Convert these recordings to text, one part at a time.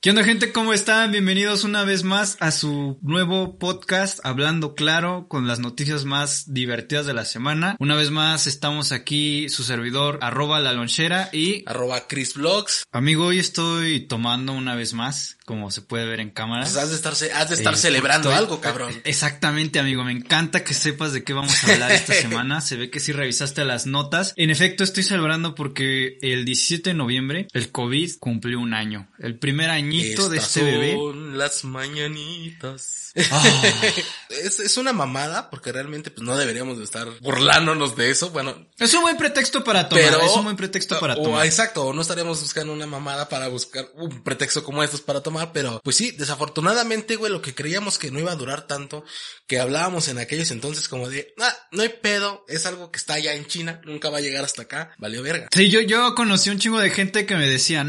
¿Qué onda gente? ¿Cómo están? Bienvenidos una vez más a su nuevo podcast Hablando Claro con las noticias más divertidas de la semana. Una vez más estamos aquí su servidor arroba la lonchera y arroba Chris Vlogs. Amigo, hoy estoy tomando una vez más, como se puede ver en cámara. Pues has de estar, has de estar celebrando algo, cabrón. Exactamente, amigo. Me encanta que sepas de qué vamos a hablar esta semana. Se ve que sí revisaste las notas. En efecto, estoy celebrando porque el 17 de noviembre el COVID cumplió un año. El primer año de este bebé. Son las mañanitas. Ah. es, una mamada porque realmente pues no deberíamos de estar burlándonos de eso. Bueno. Es un buen pretexto para tomar. es un buen pretexto para tomar. exacto. O no estaríamos buscando una mamada para buscar un pretexto como estos para tomar. Pero pues sí, desafortunadamente, güey, lo que creíamos que no iba a durar tanto, que hablábamos en aquellos entonces como de, ah, no hay pedo, es algo que está allá en China, nunca va a llegar hasta acá, valió verga. Sí, yo, yo conocí un chingo de gente que me decía,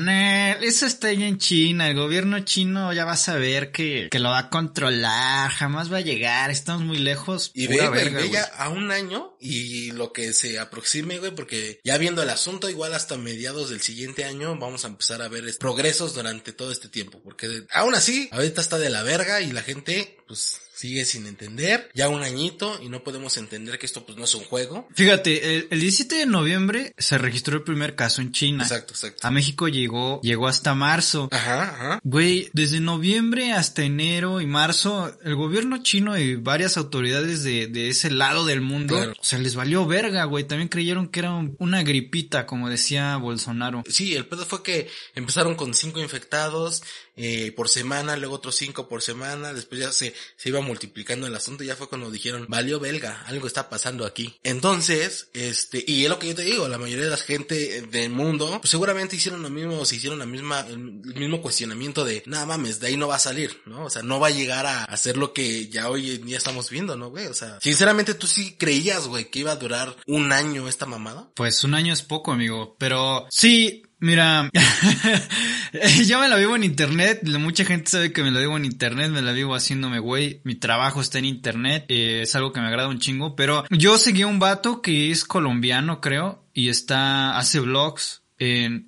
eso está allá en China, el gobierno chino ya va a saber que, que lo va a controlar, jamás va a llegar, estamos muy lejos. Y ve, ve ya a un año y lo que se aproxime, güey, porque ya viendo el asunto, igual hasta mediados del siguiente año vamos a empezar a ver progresos durante todo este tiempo, porque aún así, ahorita está de la verga y la gente, pues sigue sin entender, ya un añito y no podemos entender que esto pues no es un juego. Fíjate, el, 17 de noviembre se registró el primer caso en China. Exacto, exacto. A México llegó, llegó hasta marzo. Ajá, ajá. Güey, desde noviembre hasta enero y marzo, el gobierno chino y varias autoridades de, de ese lado del mundo, o sea, les valió verga, güey. También creyeron que era una gripita, como decía Bolsonaro. Sí, el pedo fue que empezaron con cinco infectados, eh, por semana, luego otros cinco por semana, después ya se, se iba multiplicando el asunto, ya fue cuando dijeron, valió belga, algo está pasando aquí. Entonces, este, y es lo que yo te digo, la mayoría de la gente del mundo, pues seguramente hicieron lo mismo, se hicieron la misma, el mismo cuestionamiento de, nada mames, de ahí no va a salir, ¿no? O sea, no va a llegar a hacer lo que ya hoy en día estamos viendo, ¿no, güey? O sea, sinceramente tú sí creías, güey, que iba a durar un año esta mamada. Pues un año es poco, amigo, pero sí, Mira, yo me la vivo en internet, mucha gente sabe que me la vivo en internet, me la vivo haciéndome güey, mi trabajo está en internet, eh, es algo que me agrada un chingo, pero yo seguí a un vato que es colombiano creo, y está, hace vlogs, en,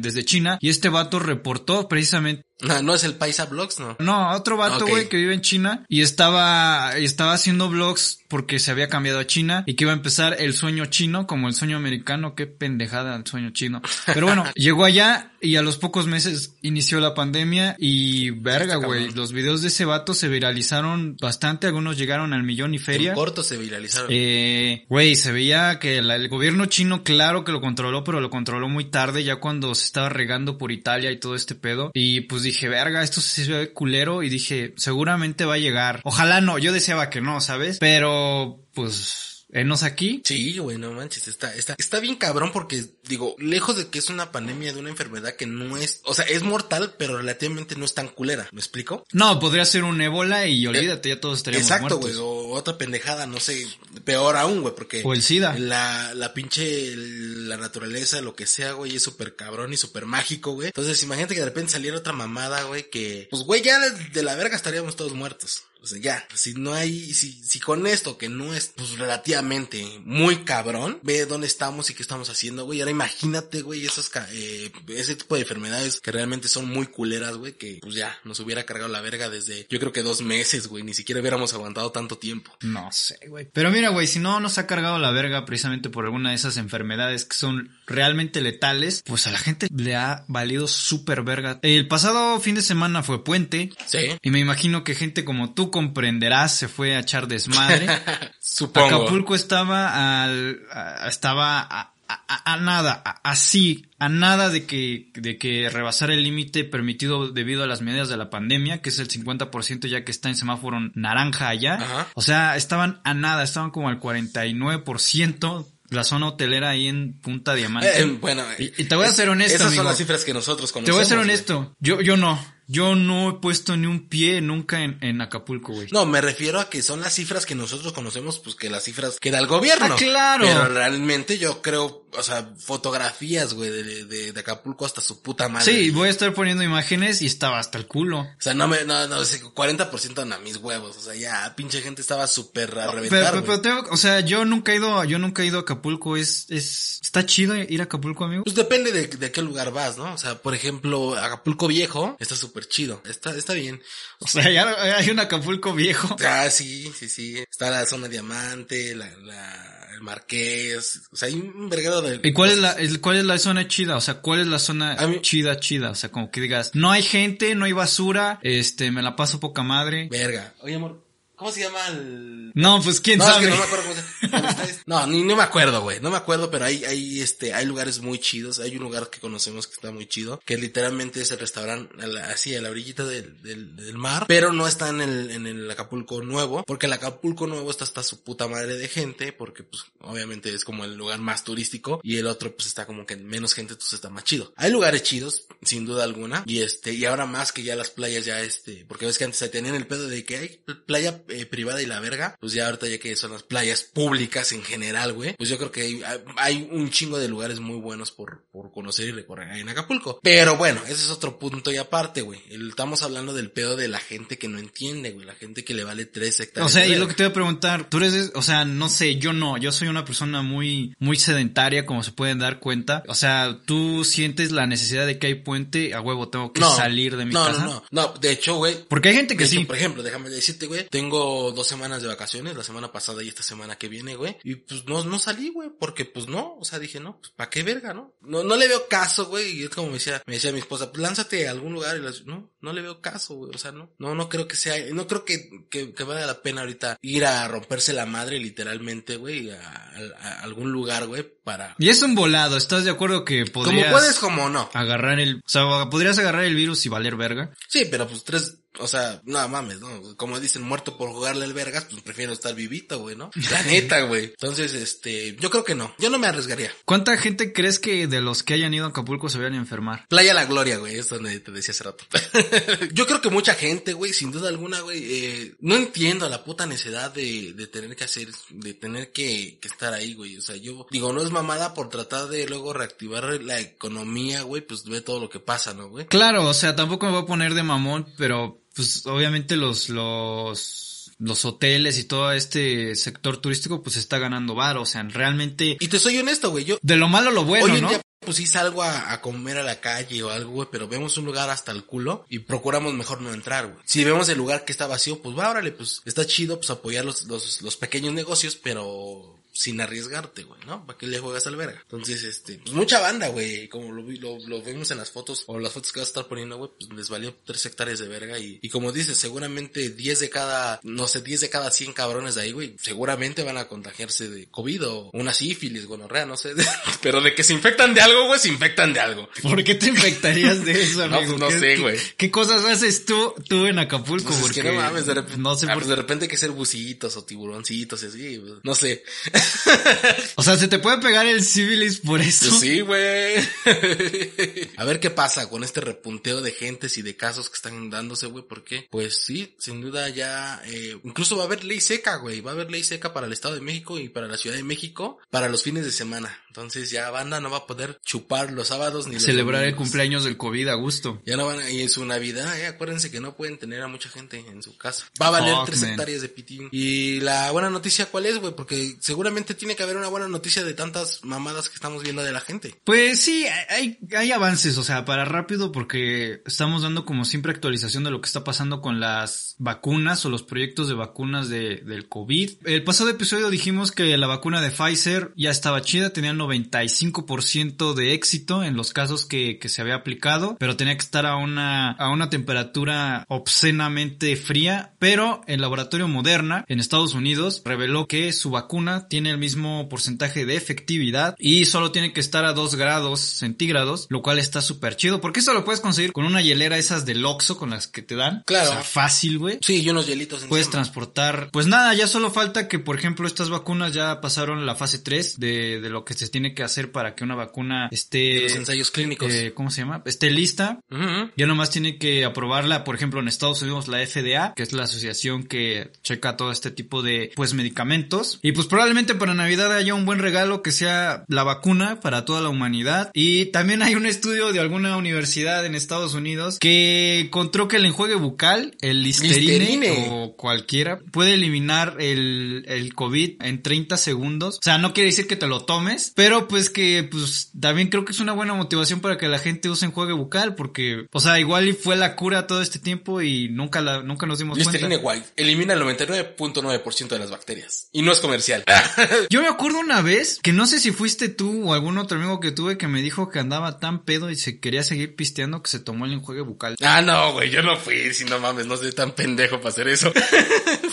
desde China y este vato reportó precisamente no, no es el Paisa Vlogs, ¿no? No, otro vato, güey, que vive en China y estaba, estaba haciendo vlogs porque se había cambiado a China y que iba a empezar el sueño chino como el sueño americano. Qué pendejada el sueño chino. Pero bueno, llegó allá y a los pocos meses inició la pandemia y verga, güey. Los videos de ese vato se viralizaron bastante. Algunos llegaron al millón y feria. En corto se viralizaron. Eh, güey, se veía que el gobierno chino, claro que lo controló, pero lo controló muy tarde, ya cuando se estaba regando por Italia y todo este pedo. Y pues dije, verga, esto se ve culero y dije, seguramente va a llegar. Ojalá no, yo deseaba que no, ¿sabes? Pero, pues, enos aquí. Sí, güey, no manches, está, está, está bien cabrón porque, digo, lejos de que es una pandemia de una enfermedad que no es, o sea, es mortal, pero relativamente no es tan culera, ¿me explico? No, podría ser un ébola y olvídate, ya todos estaríamos Exacto, güey, o otra pendejada, no sé, peor aún, güey, porque... O el SIDA. La, la pinche, la naturaleza, lo que sea, güey, es súper cabrón y súper mágico, güey. Entonces, imagínate que de repente saliera otra mamada, güey, que, pues, güey, ya de la verga estaríamos todos muertos. Sea, ya, si no hay, si, si con esto que no es, pues relativamente muy cabrón, ve dónde estamos y qué estamos haciendo, güey. Ahora imagínate, güey, esos, eh, ese tipo de enfermedades que realmente son muy culeras, güey, que pues ya nos hubiera cargado la verga desde, yo creo que dos meses, güey, ni siquiera hubiéramos aguantado tanto tiempo. No sé, güey. Pero mira, güey, si no nos ha cargado la verga precisamente por alguna de esas enfermedades que son realmente letales, pues a la gente le ha valido súper verga. El pasado fin de semana fue puente. Sí. Y me imagino que gente como tú comprenderás se fue a echar desmadre. Supongo. Acapulco estaba al, estaba a, a, nada, así, a nada de que, de que rebasar el límite permitido debido a las medidas de la pandemia, que es el 50% ya que está en semáforo naranja allá. O sea, estaban a nada, estaban como al 49% la zona hotelera ahí en Punta Diamante. Eh, bueno, y, te voy a ser honesto. Esas son las cifras que nosotros conocemos. Te voy a ser honesto. Yo, yo no. Yo no he puesto ni un pie nunca en, en Acapulco, güey. No, me refiero a que son las cifras que nosotros conocemos, pues que las cifras que da el gobierno. Ah, claro. Pero realmente yo creo, o sea, fotografías, güey, de, de, de Acapulco hasta su puta madre. Sí, voy a estar poniendo imágenes y estaba hasta el culo. O sea, no me, no, no, sí, 40% a mis huevos. O sea, ya, pinche gente estaba súper a reventar, Pero, pero tengo- o sea, yo nunca he ido, yo nunca he ido a Acapulco, es, es, está chido ir a Acapulco, amigo. Pues depende de, de qué lugar vas, ¿no? O sea, por ejemplo, Acapulco Viejo está súper chido. Está, está bien. O sea, ya hay un Acapulco viejo. Ah, sí, sí, sí. Está la zona diamante, la, la, el marqués. O sea, hay un verguero de... ¿Y cuál es la, el- cuál es la zona chida? O sea, ¿cuál es la zona mí- chida, chida? O sea, como que digas, no hay gente, no hay basura, este, me la paso poca madre. Verga. Oye, amor, ¿cómo se llama el... No, pues quién No, es sabe. que no me acuerdo cómo se es- No, ni, no me acuerdo, güey. No me acuerdo, pero hay, hay, este, hay lugares muy chidos. Hay un lugar que conocemos que está muy chido, que literalmente es el restaurante a la- así a la orillita del, del, del mar, pero no está en el, en el Acapulco Nuevo, porque el Acapulco Nuevo está hasta su puta madre de gente, porque pues obviamente es como el lugar más turístico y el otro pues está como que menos gente, entonces está más chido. Hay lugares chidos, sin duda alguna, y este, y ahora más que ya las playas ya este, porque ves que antes se tenían el pedo de que hay playa eh, privada y la verga, pues ya ahorita ya que son las playas públicas en general, güey, pues yo creo que hay, hay un chingo de lugares muy buenos por, por conocer y recorrer ahí en Acapulco. Pero bueno, ese es otro punto y aparte, güey. Estamos hablando del pedo de la gente que no entiende, güey, la gente que le vale tres hectáreas. O sea, y lo que te voy a preguntar, tú eres, o sea, no sé, yo no, yo soy una persona muy, muy sedentaria, como se pueden dar cuenta. O sea, tú sientes la necesidad de que hay puente, a huevo tengo que salir de mi no, casa. No, no, no. De hecho, güey, Porque hay gente que hecho, sí. Por ejemplo, déjame decirte, güey, tengo dos semanas de vacaciones, la semana pasada y esta semana que viene, güey, y pues no, no salí, güey, porque pues no, o sea, dije, no, pues ¿para qué verga, no? No, no le veo caso, güey, y es como me decía, me decía mi esposa, pues lánzate a algún lugar y las, no, no le veo caso, güey, o sea, no, no, no creo que sea, no creo que, que, que valga la pena ahorita ir a romperse la madre literalmente, güey, a, a- a algún lugar, güey, para... Y es un volado, ¿estás de acuerdo que Como podrías puedes, como no. agarrar el, o sea, podrías agarrar el virus y valer verga? Sí, pero pues tres, o sea, no mames, ¿no? Como dicen, muerto por jugarle al vergas, pues prefiero estar vivito, güey, ¿no? La neta, güey. Entonces, este, yo creo que no. Yo no me arriesgaría. ¿Cuánta gente crees que de los que hayan ido a Acapulco se vayan a enfermar? Playa La Gloria, güey, es donde te decía hace rato. yo creo que mucha gente, güey, sin duda alguna, güey, eh, no entiendo la puta necesidad de, de tener que hacer, de tener que, que estar ahí, güey. O sea, yo digo, no es mamada por tratar de luego reactivar la economía, güey, pues ve todo lo que pasa, ¿no, güey? Claro, o sea, tampoco me voy a poner de mamón, pero pues obviamente los, los, los hoteles y todo este sector turístico pues está ganando varo, o sea, realmente Y te soy honesto, güey, yo, de lo malo lo bueno, Hoy en ¿no? día, pues sí salgo a, a comer a la calle o algo, güey, pero vemos un lugar hasta el culo y procuramos mejor no entrar, güey. Si vemos el lugar que está vacío, pues va, órale, pues está chido, pues apoyar los, los, los pequeños negocios, pero sin arriesgarte, güey, ¿no? ¿Para qué le juegas al verga? Entonces, este, pues mucha banda, güey, como lo, lo, lo vimos en las fotos, o las fotos que vas a estar poniendo, güey, pues les valió tres hectáreas de verga y, y como dices, seguramente 10 de cada, no sé, 10 de cada 100 cabrones de ahí, güey, seguramente van a contagiarse de COVID o una sífilis, gonorrea, no sé, pero de que se infectan de algo, güey, se infectan de algo. ¿Por qué te infectarías de eso, No, amigo? pues, no ¿Qué- sé, güey. ¿Qué cosas haces tú, tú en Acapulco? Pues es Porque que no mames, de repente, no sé ah, por pues de repente hay que ser bucitos o tiburoncitos y así, pues, no sé. O sea, se te puede pegar el sífilis por eso. Pues sí, güey. A ver qué pasa con este repunteo de gentes y de casos que están dándose, güey. ¿Por qué? Pues sí, sin duda ya, eh, incluso va a haber ley seca, güey. Va a haber ley seca para el Estado de México y para la Ciudad de México para los fines de semana. Entonces ya banda no va a poder chupar los sábados ni los Celebrar el cumpleaños del COVID a gusto. Ya no van a, y en su Navidad, eh, acuérdense que no pueden tener a mucha gente en su casa. Va a valer tres man. hectáreas de pitín. Y la buena noticia, ¿cuál es, güey? Porque seguramente tiene que haber una buena noticia de tantas mamadas que estamos viendo de la gente. Pues sí, hay, hay avances, o sea, para rápido porque estamos dando como siempre actualización de lo que está pasando con las vacunas o los proyectos de vacunas de, del COVID. El pasado episodio dijimos que la vacuna de Pfizer ya estaba chida, tenía 95% de éxito en los casos que, que se había aplicado, pero tenía que estar a una, a una temperatura obscenamente fría, pero el laboratorio Moderna en Estados Unidos reveló que su vacuna tiene el mismo porcentaje de efectividad y solo tiene que estar a 2 grados centígrados, lo cual está súper chido, porque esto lo puedes conseguir con una hielera esas del Oxxo con las que te dan. Claro. O sea, fácil, güey. Sí, y unos hielitos encima. Puedes transportar. Pues nada, ya solo falta que, por ejemplo, estas vacunas ya pasaron la fase 3 de, de lo que se tiene que hacer para que una vacuna esté... Los ensayos clínicos. eh, ¿Cómo se llama? Esté lista. Ujú. Ya nomás tiene que aprobarla, por ejemplo, en Estados Unidos la FDA, que es la asociación que checa todo este tipo de, pues, medicamentos. Y pues probablemente para Navidad haya un buen regalo que sea la vacuna para toda la humanidad. Y también hay un estudio de alguna universidad en Estados Unidos que encontró que el enjuague bucal, el listerine, Listerine. o cualquiera, puede eliminar el, el COVID en 30 segundos. O sea, no quiere decir que te lo tomes, pero pues que, pues, también creo que es una buena motivación para que la gente use enjuague bucal, porque, o sea, igual y fue la cura todo este tiempo y nunca la, nunca nos dimos Listerine cuenta. White elimina el 99.9% de las bacterias. Y no es comercial. Yo me acuerdo una vez que no sé si fuiste tú o algún otro amigo que tuve que me dijo que andaba tan pedo y se quería seguir pisteando que se tomó el enjuague bucal. ah, no, güey, yo no fui. Si no mames, no soy tan pendejo para hacer eso.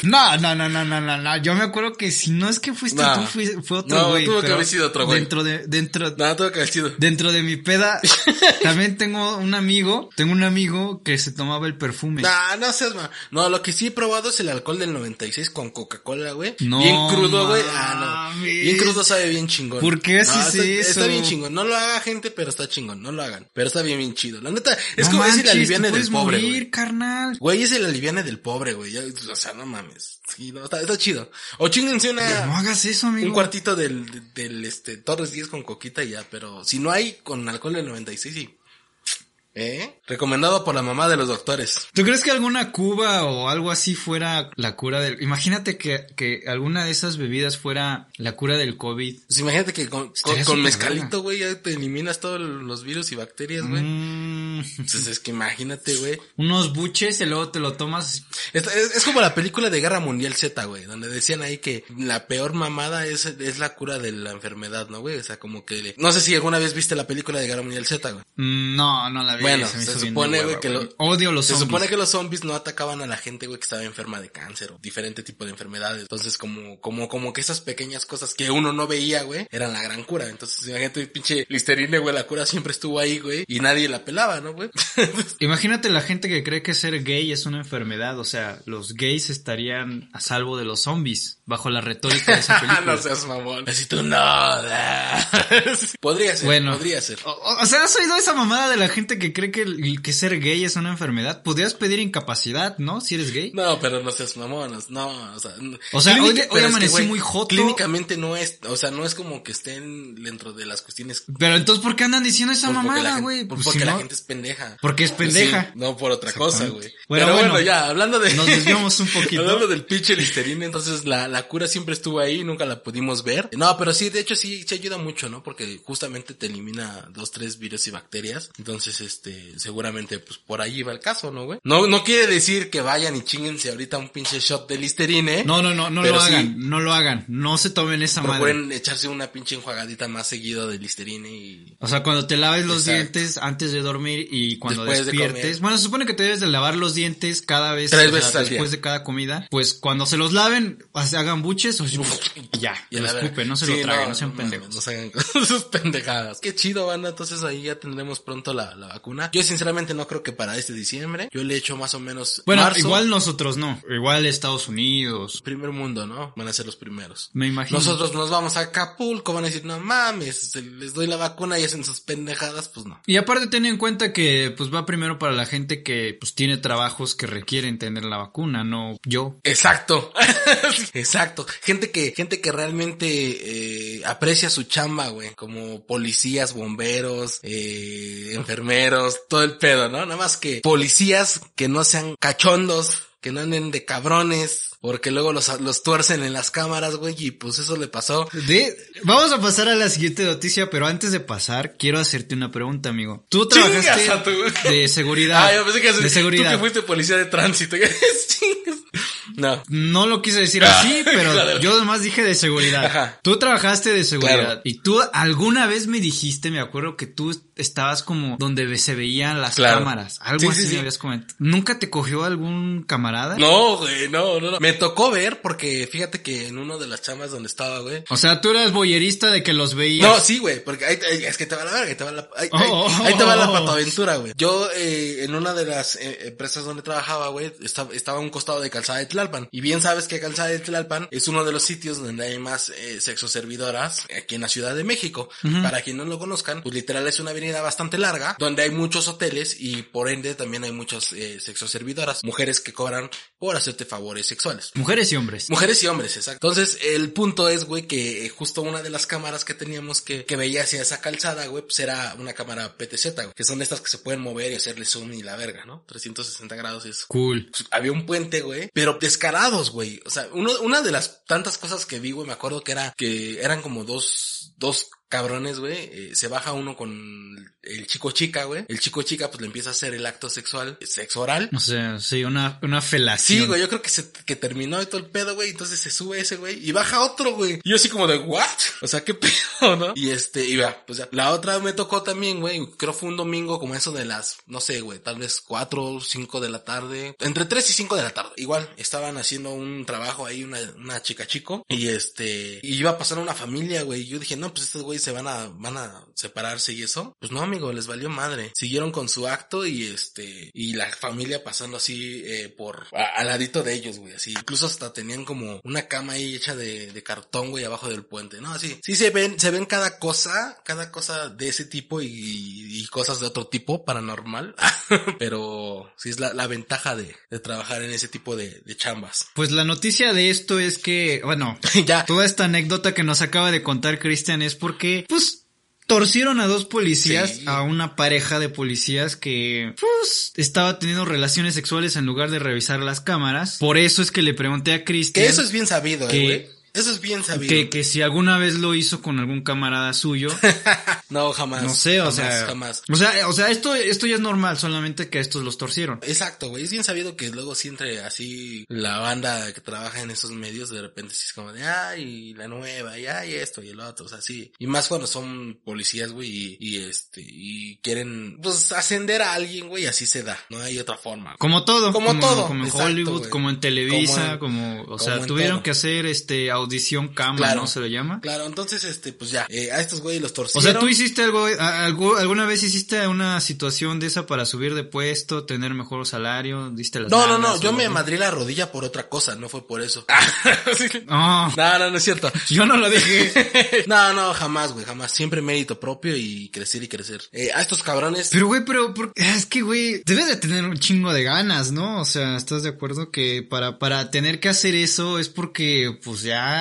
No, no, no, no, no, no, no. Yo me acuerdo que si no es que fuiste No. tú, fui- fue otro No, güey. tuvo que pero haber sido otro güey. Dentro de, dentro, Nada, todo dentro de mi peda, también tengo un amigo, tengo un amigo que se tomaba el perfume. Nah, no seas. No, lo que sí he probado es el alcohol del 96 con Coca-Cola, güey. No Bien crudo, güey. Ah, no. Bien crudo sabe bien chingón. ¿Por qué No, está, eso? Está bien chingón. No lo haga gente, pero está chingón. No lo hagan. Pero está bien, bien chido. La neta, es como es el manches, aliviane del pobre, morir, güey. carnal. Güey, es el aliviane del pobre, güey. O sea, no mames. Sí, no, está, está chido. O chinguense una... No hagas eso, amigo. Un cuartito del, del, este, Torres 10 con coquita y ya, pero si no hay con alcohol del 96, sí. ¿Eh? Recomendado por la mamá de los doctores. ¿Tú crees que alguna cuba o algo así fuera la cura del... Imagínate que, que alguna de esas bebidas fuera la cura del COVID. Pues imagínate que con, con, mezcalito, güey, ya te eliminas todos los virus y bacterias, güey. Mm, Entonces es que imagínate, güey. unos buches y luego te lo tomas. Es, es- es como la película de Guerra Mundial Z, güey, donde decían ahí que la peor mamada es, es la cura de la enfermedad, ¿no, güey? O sea, como que... No sé si alguna vez viste la película de Guerra Mundial Z, güey. Mm, No, no la vi. Bueno, se supone, güey, que lo- Odio los Se zombies. supone que los zombies no atacaban a la gente, güey, que estaba enferma de cáncer o diferente tipo de enfermedades. Entonces, como, como, como que esas pequeñas cosas que uno no veía, güey, eran la gran cura. Entonces, imagínate, pinche Listerine, güey, la cura siempre estuvo ahí, güey, y nadie la pelaba, ¿no, güey? Imagínate la gente que cree que ser gay es una enfermedad. O sea, los gays estarían a salvo de los zombies bajo la retórica de esa película. no seas mamón. Así tú, no. podría ser, Bueno. podría ser. O- o sea, ¿has oído esa mamada de la gente que cree que, el- que ser gay es una enfermedad? Podrías pedir incapacidad, ¿no? Si eres gay. No, pero no seas mamón, no, o sea, O sea, hoy- clínica- hoy es amanecí güey, muy joto. Clínicamente no es, o sea, no es como que estén dentro de las cuestiones Pero entonces, ¿por qué andan diciendo esa Pues mamada, güey? pues Pues porque si la no- gente es pendeja. Porque es pendeja. Sí, no por otra cosa, güey. Bueno, Pero bueno, bueno, ya, hablando de... nos desviamos un poquito. hablando del pinche Listerine, entonces la, la cura siempre estuvo ahí, nunca la pudimos ver. No, pero sí, de hecho sí, sí ayuda mucho, ¿no? Porque justamente te elimina dos, tres virus y bacterias. Entonces, este, seguramente, pues por ahí va el caso, ¿no, güey? No, no quiere decir que vayan y chinguense ahorita un pinche shot de Listerine. No, no, no, no Pero lo sí. hagan, no lo hagan, no se tomen esa madre. Procuren echarse una pinche enjuagadita más seguido de Listerine y... O sea, cuando te laves los Exacto. dientes antes de dormir y cuando Después de despiertes. comer. bueno, se supone que te debes de lavar los dientes cada vez. Tres o sea, veces al después día. de cada comida. Pues cuando se los laven, hagan buches o ya, Y lo escupen, no se Sí, lo traguen, no, sean mames, pendejos. No se hagan sus pendejadas. Qué chido, banda. Entonces ahí ya tendremos pronto la, la vacuna. Yo sinceramente no creo que para este diciembre. Yo le echo más o menos. Bueno, marzo. igual nosotros no, igual Estados Unidos. Primer mundo, ¿no? Van a ser los primeros. Me imagino. Nosotros nos vamos a Acapulco, van a decir, no mames, les doy la vacuna y hacen sus pendejadas, pues no. Y aparte ten en cuenta que pues va primero para la gente que pues tiene trabajos que requieren tener la vacuna, no yo. Exacto. Exacto. Gente que, gente que realmente eh, aprecia su chamba, güey. Como policías, bomberos, eh, enfermeros, todo el pedo, ¿no? Nada más que policías que no sean cachondos, que no anden de cabrones, porque luego los, los tuercen en las cámaras, güey, y pues eso le pasó. De, vamos a pasar a la siguiente noticia, pero antes de pasar, quiero hacerte una pregunta, amigo. Tú trabajaste Chingas a tu- de seguridad. Ah, yo pensé que de tú seguridad. que fuiste policía de tránsito. No. No lo quise decir así, pero Claro. yo además dije de seguridad. Ajá. Tú trabajaste de seguridad Claro. y tú alguna vez me dijiste, me acuerdo que tú estabas como donde se veían las Claro. cámaras. Algo Sí, así sí, me habías comentado. ¿Nunca te cogió algún camarada? No, güey, no, no, no. Me tocó ver porque fíjate que en uno de las chamas donde estaba, güey. O sea, tú eras boyerista de que los veías. No, sí, güey, porque ahí, es que te va la verga, te va la, ahí, ahí- Oh. ahí te va la patoaventura, güey. Yo, eh, en una de las eh, empresas donde trabajaba, güey, estaba, estaba a un costado de Calzada de Tlalpan. Y bien sabes que Calzada de Tlalpan es uno de los sitios donde hay más eh, sexo servidoras aquí en la Ciudad de México. Para quien no lo conozcan, pues literal es una avenida bastante larga, donde hay muchos hoteles y por ende también hay muchas eh, sexo servidoras, mujeres que cobran por hacerte favores sexuales. Mujeres y hombres. Mujeres y hombres, exacto. Entonces, el punto es, güey, que eh, justo una de las cámaras que teníamos que, que veía hacia esa calzada, güey, pues era una cámara PTZ, güey, que son estas que se pueden mover y hacerle zoom y la verga, ¿no? 360 grados y eso. Cool. Pues, Había un puente, güey, pero descarados, güey. O sea, uno, una de las tantas cosas que vi, güey, me acuerdo que era, que eran como dos, dos cabrones, güey. eh, se baja uno con el chico chica, güey. El chico chica, pues le empieza a hacer el acto sexual, sexo oral. O sea, sí, una, una felación. Sí, güey, yo creo que se, que terminó de todo el pedo, güey, entonces se sube ese, güey, y baja otro, güey. Y yo así como de, ¿what? O sea, ¿qué pedo, no? Y este, y va, pues ya. La otra me tocó también, güey, creo fue un domingo como eso de las, no sé, güey, tal vez cuatro cinco de la tarde. Entre tres y cinco de la tarde. Igual, estaban haciendo un trabajo ahí, una, una chica chico, y este, y iba a pasar una familia, güey, y yo dije, no, pues estos güeyes se van a, van a separarse y eso. Pues no, amigo, les valió madre. Siguieron con su acto y este, y la familia pasando así, eh, por, a- al ladito de ellos, güey, así. Incluso hasta tenían como una cama ahí hecha de, de cartón, güey, abajo del puente, ¿no? Así. Sí se ven, se ven cada cosa, cada cosa de ese tipo y, y cosas de otro tipo, paranormal. Pero sí es la, la ventaja de, de trabajar en ese tipo de, de chambas. Pues la noticia de esto es que, bueno, ya. toda esta anécdota que nos acaba de contar Cristian es porque, pues, torcieron a dos policías, Sí. a una pareja de policías que, pues, estaba teniendo relaciones sexuales en lugar de revisar las cámaras. Por eso es que le pregunté a Cristian Que eso es bien sabido, eh, güey. Eso es bien sabido. que, que si alguna vez lo hizo con algún camarada suyo. No, jamás. No sé, o Jamás, sea, Jamás. o sea, o sea, esto, esto ya es normal, solamente que estos los torcieron. Exacto, güey. Es bien sabido que luego si entre así la banda que trabaja en esos medios, de repente sí es como de, ay, la nueva, y ay, esto y el otro, o sea, sí. Y más cuando son policías, güey, y, y este, y quieren, pues, ascender a alguien, güey, así se da. No hay otra forma. Como todo. Como todo, Como en exacto, Hollywood, como en Televisa, Como como, o sea, como tuvieron todo. que hacer este audición cama, Claro. ¿no? Se lo llama. Claro, entonces, este, pues ya, eh, a estos güeyes los O torcieron. sea, tú hiciste algo, alguna vez hiciste una situación de esa para subir de puesto, tener mejor salario, diste las No, no, no, yo o me madrí la rodilla por otra cosa, no fue por eso. Sí. No, No, no, no es cierto. yo no lo dije. No, no, jamás, güey, jamás. Siempre mérito propio y crecer y crecer. Eh, a estos cabrones. Pero, güey, pero, por- es que, güey, debes de tener un chingo de ganas, ¿no? O sea, ¿estás de acuerdo que para, para tener que hacer eso es porque, pues ya,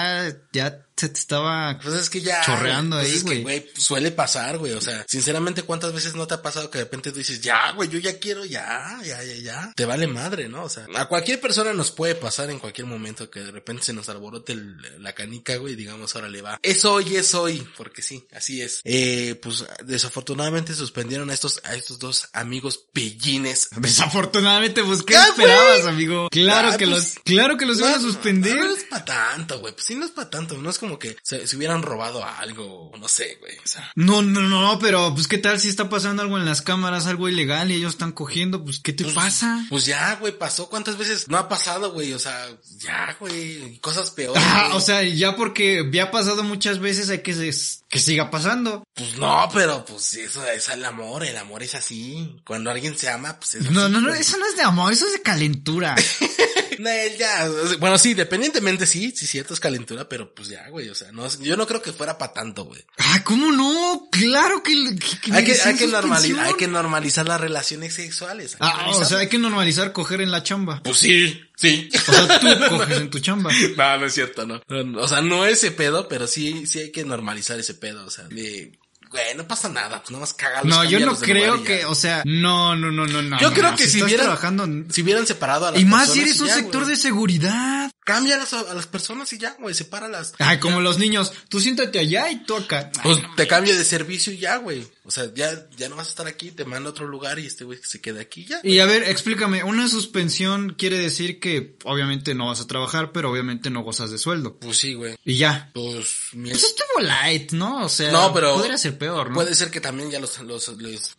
ya se te estaba Pues es que ya. Chorreando pues ahí, güey. güey, suele pasar, güey. O sea, sinceramente, ¿cuántas veces no te ha pasado que de repente tú dices, ya, güey, yo ya quiero, ya, ya, ya, ya? Te vale madre, ¿no? O sea, a cualquier persona nos puede pasar en cualquier momento que de repente se nos alborote el- la canica, güey, y digamos, ahora le va. Es hoy, es hoy, porque sí, así es. Eh, pues desafortunadamente suspendieron a estos, a estos dos amigos pellines. Desafortunadamente, pues, ¿qué esperabas, güey. amigo? Claro Ah, que pues, los, claro que los iban a suspender. No, no es para tanto, güey. Pues sí, no es para tanto. No es como que se, se hubieran robado algo, no sé, güey. O sea, No, no, no, pero pues qué tal si está pasando algo en las cámaras, algo ilegal y ellos están cogiendo, pues ¿qué te pues, pasa? Pues ya, güey, pasó. ¿Cuántas veces no ha pasado, güey? O sea, ya, güey. Cosas peores. Ah, o sea, ya porque ya ha pasado muchas veces hay que se- que siga pasando. Pues no, pero pues eso es el amor. El amor es así. Cuando alguien se ama, pues es No, así, no, no, güey. eso no es de amor, eso es de calentura. No, ya, bueno, sí, independientemente sí, sí, cierto es calentura, pero pues ya, güey, o sea, no, yo no creo que fuera para tanto, güey. Ah, ¿cómo no? Claro que, que- Hay que, hay que normalizar, hay que normalizar las relaciones sexuales. Ah, o sea, hay que normalizar coger en la chamba. Pues sí, sí. O sea, tú coges en tu chamba. No, no es cierto, no. No, O sea, no ese pedo, pero sí, sí hay que normalizar ese pedo. O sea, de, güey, no pasa nada, pues nada más cagarlos. No, yo no creo que, o sea, no, no, no, no, no. Yo no, creo no, que si vieran- trabajando Si hubieran separado a las y más si eres un ya, sector güey. de seguridad. Cámbialas a, a las personas y ya, güey, sepáralas. Ay, como los niños, tú siéntate allá y tú acá. Pues te cambio de servicio y ya, güey. O sea, ya, ya no vas a estar aquí, te mando a otro lugar y este güey que se quede aquí ya. Y a ver, explícame, una suspensión quiere decir que obviamente no vas a trabajar, pero obviamente no gozas de sueldo. Pues sí, güey. Y ya. Pues, mi- Pues estuvo light, ¿no? O sea, No, pero- podría ser Puede ser que también ya los, los, les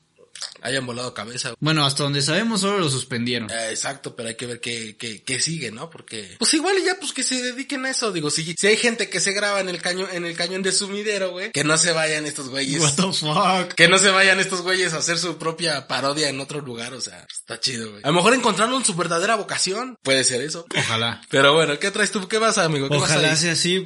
hayan volado cabeza. Bueno, hasta donde sabemos solo lo suspendieron. Eh, exacto, pero hay que ver qué, qué, qué sigue, ¿no? Porque, pues igual ya, pues que se dediquen a eso. Digo, si, si hay gente que se graba en el cañón, en el cañón de sumidero, güey, que no se vayan estos güeyes. What the fuck? Que no se vayan estos güeyes a hacer su propia parodia en otro lugar, o sea, está chido, güey. A lo mejor encontraron su verdadera vocación. Puede ser eso. Ojalá. Pero bueno, ¿qué traes tú? ¿Qué vas, amigo? ¿Qué Ojalá vas sea así,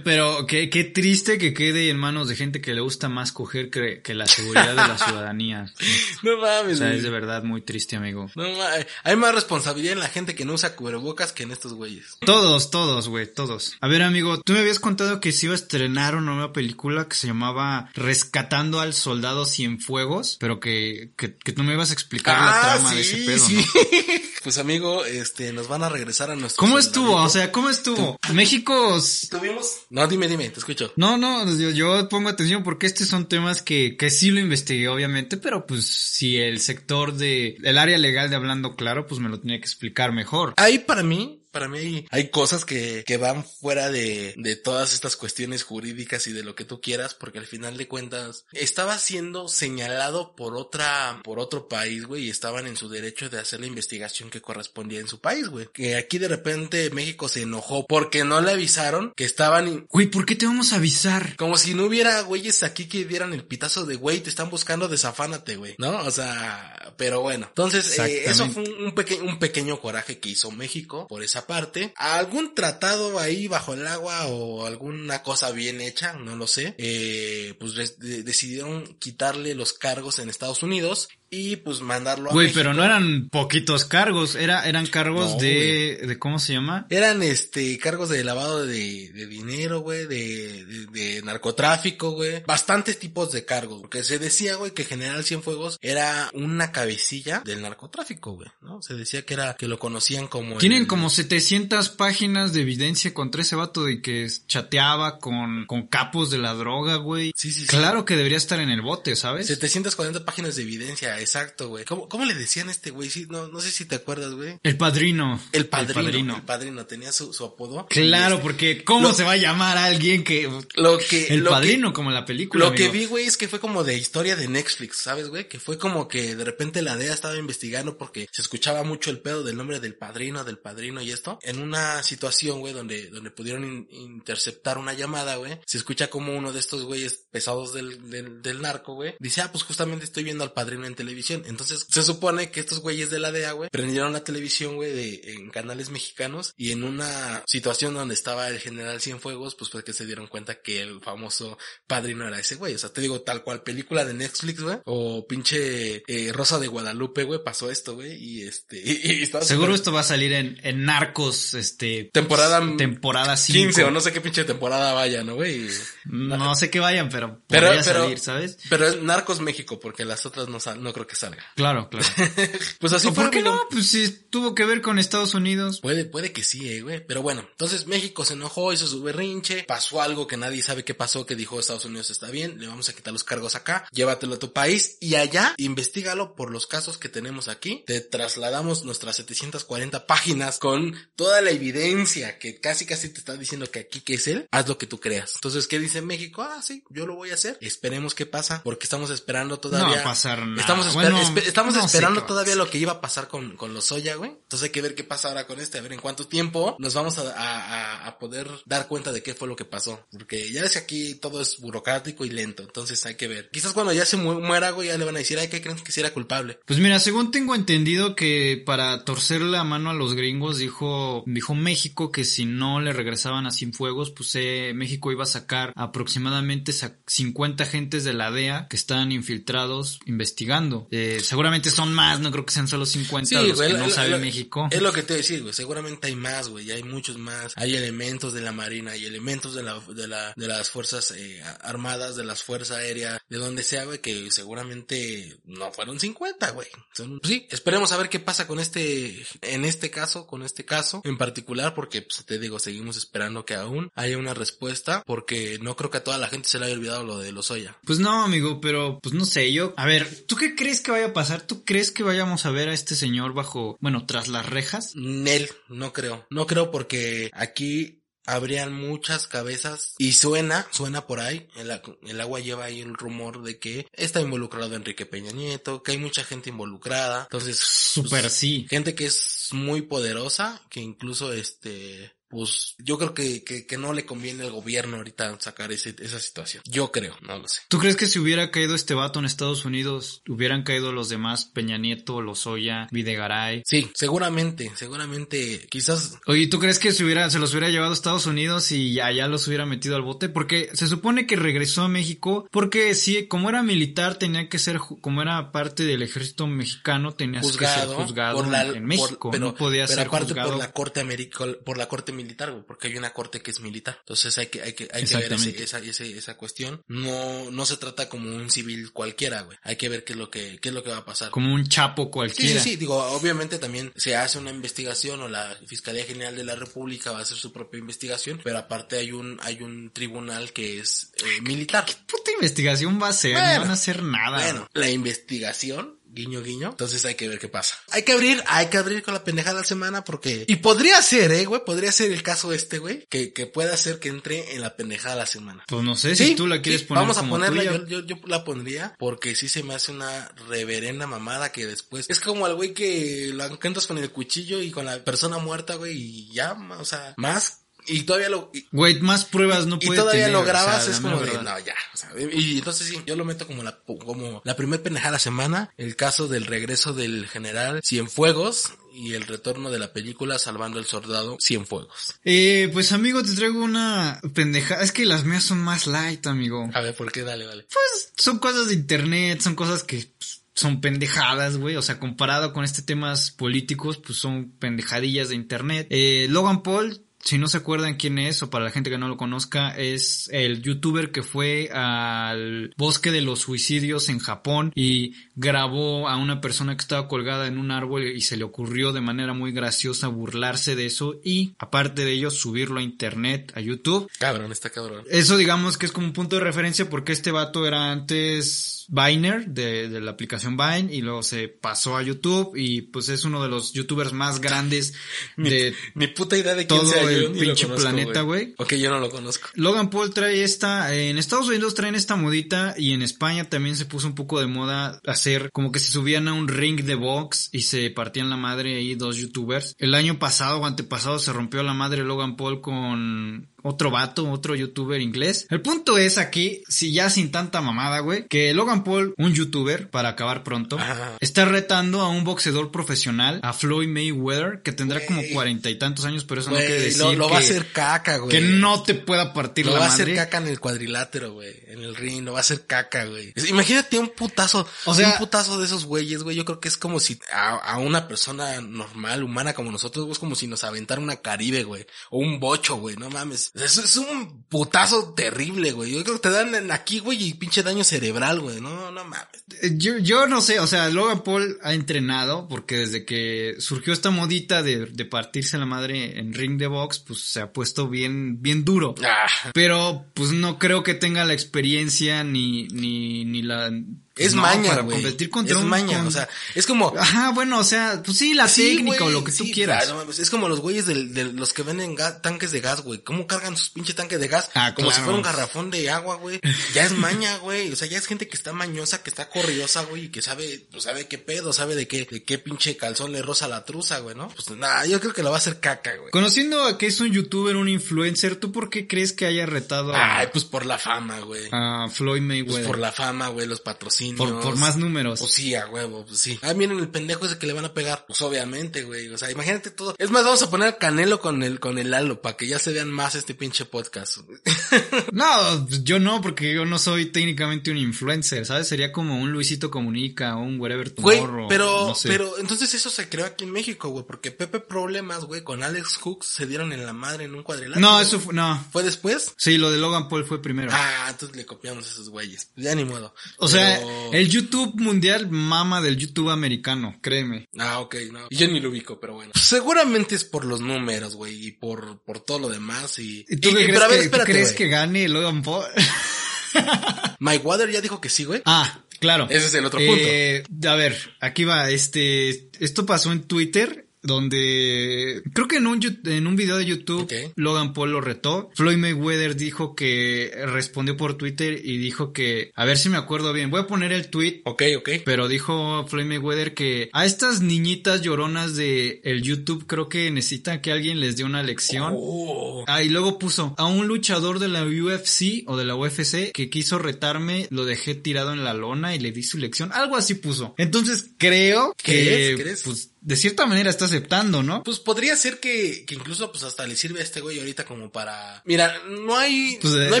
pero qué, qué triste que quede en manos de gente que le gusta más coger que, que la seguridad de la ciudadanía. No mames, O sea, es de verdad muy triste, amigo. No mames. Hay más responsabilidad en la gente que no usa cubrebocas que en estos güeyes. Todos, todos, güey, todos. A ver, amigo, tú me habías contado que se iba a estrenar una nueva película que se llamaba Rescatando al Soldado Cienfuegos, pero que, que, que tú me ibas a explicar la trama de ese pedo, ¿no? Pues amigo, este, nos van a regresar a nuestro. ¿Cómo estuvo? O sea, ¿cómo estuvo? México... tuvimos. No, dime, dime, te escucho. No, no, yo, yo pongo atención porque estos son temas que, que sí lo investigué, obviamente, pero pues si el sector de, el área legal de hablando claro, pues me lo tenía que explicar mejor. Ahí para mí, para mí hay, hay cosas que, que van fuera de, de todas estas cuestiones jurídicas y de lo que tú quieras, porque al final de cuentas estaba siendo señalado por otra, por otro país, güey, y estaban en su derecho de hacer la investigación que correspondía en su país, güey. Que aquí de repente México se enojó porque no le avisaron que estaban in- Güey, ¿por qué te vamos a avisar? como si no hubiera güeyes aquí que dieran el pitazo de güey, te están buscando, desafánate, güey, ¿no? O sea, pero bueno. Entonces, eh, eso fue un, un, peque- un pequeño coraje que hizo México por esa parte. Algún tratado ahí bajo el agua o alguna cosa bien hecha, no lo sé. Eh, pues decidieron quitarle los cargos en Estados Unidos y pues mandarlo a Güey, México. pero no eran poquitos cargos, era, eran cargos No, de, de, ¿cómo se llama? Eran este cargos de lavado de, de dinero, güey, de, de, de narcotráfico, güey. Bastantes tipos de cargos. Porque se decía, güey, que General Cienfuegos era una cabecilla del narcotráfico, güey, ¿no? Se decía que era, que lo conocían como... Tienen el- como 700 páginas de evidencia contra ese vato de que chateaba con, con capos de la droga, güey. Sí, sí, sí. Claro que debería estar en el bote, ¿sabes? 740 páginas de evidencia, exacto, güey. ¿Cómo, ¿Cómo le decían a este güey? Sí, no, no sé si te acuerdas, güey. El padrino. El padrino, el padrino. padrino. tenía su, su apodo. Claro, este, porque ¿cómo Lo- se va a llamar a alguien que... Lo que... El lo que- padrino, como la película. Lo que vi, güey, es que fue como de historia de Netflix, ¿sabes, güey? Que fue como que de repente la DEA estaba investigando porque se escuchaba mucho el pedo del nombre del padrino, del padrino y esto. En una situación, güey, donde, donde pudieron in- interceptar una llamada, güey, se escucha como uno de estos güeyes pesados del, del, del narco, güey, dice, ah, pues justamente estoy viendo al padrino en televisión. Entonces, se supone que estos güeyes de la DEA, güey, prendieron la televisión, güey, de, en canales mexicanos y en una situación donde estaba el general Cienfuegos, pues fue que se dieron cuenta que el famoso padrino era ese güey. O sea, te digo, tal cual película de Netflix, güey, o pinche eh, Rosa de Guadalupe, güey, pasó esto, güey, y este, y, y Seguro esto va a salir en, en Narcos, este... Temporada Temporada 5. 15 o no sé qué pinche temporada vaya, ¿no, güey? No sé qué vayan, pero Pero, pero, salir, ¿sabes? pero es Narcos México, porque las otras no, sal- no creo que salga. Claro, claro. Pues así ¿O fue, ¿Por qué no? Pues si tuvo que ver con Estados Unidos. Puede, puede que sí, eh, güey. Pero bueno, entonces México se enojó, hizo su berrinche, pasó algo que nadie sabe qué pasó, que dijo Estados Unidos está bien, le vamos a quitar los cargos acá, llévatelo a tu país y allá investigalo por los casos que tenemos aquí. Te trasladamos nuestras 740 páginas con toda la evidencia que casi casi te está diciendo que aquí que es él, haz lo que tú creas. Entonces, ¿qué dice México? Ah, sí, yo lo voy a hacer. Esperemos qué pasa, porque estamos esperando todavía. No va a pasar nada. Estamos, Bueno, estamos no esperando todavía lo que iba a pasar con, con los Soya, güey. Entonces hay que ver qué pasa ahora con este, a ver en cuánto tiempo nos vamos a, a- a- poder dar cuenta de qué fue lo que pasó. Porque ya ves que aquí todo es burocrático y lento, entonces hay que ver. Quizás cuando ya se mu- muera, güey, ya le van a decir, ay, ¿qué creen que si era culpable? Pues mira, según tengo entendido que para torcer la mano a los gringos dijo, dijo México que si no le regresaban a Cienfuegos, pues eh, México iba a sacar aproximadamente sa- 50 agentes de la DEA que están infiltrados investigando. Eh, seguramente son más, no creo que sean solo 50 los que lo- no lo- sabe lo- México. Es lo que te voy a decir, güey. Seguramente hay más, güey. Hay muchos más. Hay elementos de la marina, hay elementos de la, de la, de las fuerzas eh, armadas, de las fuerzas aéreas, de donde sea, güey, que seguramente no fueron 50, güey. Son- Sí, esperemos a ver qué pasa con este, en este caso, con este caso en particular, porque pues, te digo, seguimos esperando que aún haya una respuesta, porque no creo que a toda la gente se le haya olvidado lo de los Oya. Pues no, amigo, pero pues no sé, yo... A ver, ¿tú qué crees que vaya a pasar? ¿Tú crees que vayamos a ver a este señor bajo, bueno, tras las rejas? Nel, no creo. No creo porque aquí habrían muchas cabezas y suena, suena por ahí, el, el, agua lleva ahí el rumor de que está involucrado Enrique Peña Nieto, que hay mucha gente involucrada, entonces... Super pues, sí. Gente que es muy poderosa, que incluso este pues yo creo que, que, que, no le conviene al gobierno ahorita sacar ese, esa situación. Yo creo, no lo sé. ¿Tú crees que si hubiera caído este vato en Estados Unidos, hubieran caído los demás, Peña Nieto, Lozoya, Videgaray? Sí, seguramente, seguramente, quizás... Oye, ¿tú crees que se, hubiera, se los hubiera llevado a Estados Unidos y allá los hubiera metido al bote? Porque se supone que regresó a México porque sí, como era militar tenía que ser, como era parte del ejército mexicano, tenía que ser juzgado por la, en, México, pero, no podía pero ser aparte juzgado. por la corte América, por la corte militar, porque hay una corte que es militar. Entonces hay que, hay que, hay que ver ese, esa, ese, esa cuestión. No, no se trata como un civil cualquiera, güey. Hay que ver qué es lo que, qué es lo que va a pasar. Como un chapo cualquiera. Sí, sí, sí. Digo, obviamente también se hace una investigación o la Fiscalía General de la República va a hacer su propia investigación, pero aparte hay un, hay un tribunal que es eh, militar. ¿Qué puta investigación va a ser? Bueno, no van a hacer nada. Bueno, la investigación guiño guiño. Entonces hay que ver qué pasa. Hay que abrir, hay que abrir con la pendejada de la semana porque... Y podría ser, eh, güey, podría ser el caso este, güey, que, que pueda ser que entre en la pendejada de la semana. Pues no sé si tú la quieres sí, poner Vamos a como ponerla, tuya. yo, yo, yo la pondría porque sí se me hace una reverenda mamada que después... Es como al güey que lo encuentras con el cuchillo y con la persona muerta, güey, y ya, o sea, más y todavía lo y, Güey, más pruebas no y puede todavía tener, lo grabas o sea, es como de no ya o sea, y entonces sí yo lo meto como la como la primer pendejada de la semana el caso del regreso del general Cienfuegos y el retorno de la película Salvando el Soldado Cienfuegos Eh, pues amigo, te traigo una pendeja. Es que las mías son más light, amigo. a ver por qué dale dale Pues son cosas de internet, son cosas que pues, son pendejadas, güey. O sea, comparado con este temas políticos, pues son pendejadillas de internet. Eh, Logan Paul, si no se acuerdan quién es, o para la gente que no lo conozca, es el youtuber que fue al bosque de los suicidios en Japón y grabó a una persona que estaba colgada en un árbol y se le ocurrió de manera muy graciosa burlarse de eso y, aparte de ello, subirlo a internet, a YouTube. cabrón está cabrón Eso digamos que es como un punto de referencia porque este vato era antes Viner de, de la aplicación Vine y luego se pasó a YouTube y pues es uno de los youtubers más grandes de ni puta idea de quién todo sea el pinche conozco, planeta, güey. ok yo no lo conozco Logan Paul trae esta, en Estados Unidos traen esta modita y en España también se puso un poco de moda hacer como que se subían a un ring de box y se partían la madre ahí dos youtubers. El año pasado o antepasado se rompió la madre Logan Paul con otro vato, otro youtuber inglés. El punto es aquí, si ya sin tanta mamada, güey, que Logan Paul, un youtuber, para acabar pronto, está retando a un boxeador profesional, a Floyd Mayweather, que tendrá Güey. como cuarenta y tantos años, pero eso no quiere decir lo, lo va a hacer caca güey que no te pueda partir Lo la va a madre. hacer caca en el cuadrilátero, güey. En el ring, lo va a hacer caca, güey. Imagínate un putazo. O sea- un putazo de esos güeyes, güey. Yo creo que es como si a, a una persona normal, humana como nosotros, güey, es como si nos aventara una caribe, güey. O un bocho, güey. No mames. Es un putazo terrible, güey. Yo creo que te dan aquí, güey, y pinche daño cerebral, güey. No, no mames. Eh, Yo, yo no sé, o sea, Logan Paul ha entrenado porque desde que surgió esta modita de, de partirse la madre en ring de box, pues se ha puesto bien, bien duro. Ah, Pero pues no creo que tenga la experiencia ni, ni, ni la... es no, maña, para güey. competir contra es un- maña, con- o sea, es como... Ajá, bueno, o sea, pues sí, la Sí, técnica o lo que tú quieras. claro, mames, es como los güeyes del- de, los que venden tanques de gas, güey. ¿Cómo cargan sus pinches tanques de gas? Ah, como si fuera un garrafón de agua, güey. Ya es maña, güey. O sea, ya es gente que está mañosa, que está corriosa, güey, y que sabe, pues sabe qué pedo, sabe de qué, de qué pinche calzón le rosa la truza, güey, ¿no? Pues nada, yo creo que lo va a hacer caca, güey. Conociendo a que es un youtuber, un influencer, ¿tú por qué crees que haya retado a, Ay, pues por la fama, güey. a Floyd Pues Mayweather? por la fama, güey, los patrocinios. Por, por más números. Pues sí, a huevo, pues sí. Ah, miren el pendejo ese que le van a pegar. Pues obviamente, güey. O sea, imagínate todo. Es más, vamos a poner a Canelo con el, con el Lalo, para que ya se vean más este pinche podcast. No, yo no, porque yo no soy técnicamente un influencer, ¿sabes? Sería como un Luisito Comunica o un Wherever Güey, Tomorrow. pero, no sé. pero, entonces eso se creó aquí en México, güey, porque Pepe Problemas, güey, con Alex Hooks se dieron en la madre en un cuadrilátero. No, güey. eso fue, no. ¿Fue después? Sí, lo de Logan Paul fue primero. Ah, entonces le copiamos a esos güeyes. Ya ni modo. o sea, Pero- el YouTube mundial mama del YouTube americano, créeme. Ah, ok, no. Yo ni lo ubico, pero bueno. Seguramente es por los números, güey, y por, por todo lo demás y... ¿Y tú y- crees, pero a ver, que, tú espérate, crees que gane Logan Paul? Mike Water ya dijo que sí, güey. ah, claro. Ese es el otro Eh, a ver, aquí va, este, esto pasó en Twitter donde creo que en un, en un video de YouTube. Logan Paul lo retó. Floyd Mayweather dijo que respondió por Twitter y dijo que, a ver si me acuerdo bien, voy a poner el tweet. Ok, ok. Pero dijo Floyd Mayweather que a estas niñitas lloronas de el YouTube creo que necesitan que alguien les dé una lección. Oh. Ah, y luego puso a un luchador de la UFC o de la UFC que quiso retarme, lo dejé tirado en la lona y le di su lección. Algo así puso. Entonces creo que, ¿Crees? ¿Crees? pues, de cierta manera está aceptando, ¿no? Pues podría ser que, que incluso pues hasta le sirve a este güey ahorita como para... Mira, no hay, Pues, eh, no hay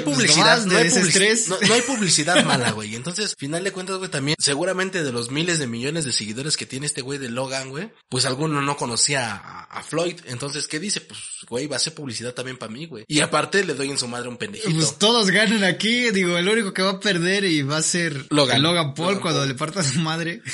pues, publicidad, no, hay publici- estrés. no, no hay publicidad mala, güey. Entonces, final de cuentas, güey, también seguramente de los miles de millones de seguidores que tiene este güey de Logan, güey, pues alguno no conocía a, a Floyd. Entonces, ¿qué dice? Pues, güey, va a ser publicidad también para mí, güey. Y aparte le doy en su madre un pendejito. Pues todos ganan aquí, digo, el único que va a perder y va a ser Logan. Logan Paul Logan cuando Paul. le parta a su madre.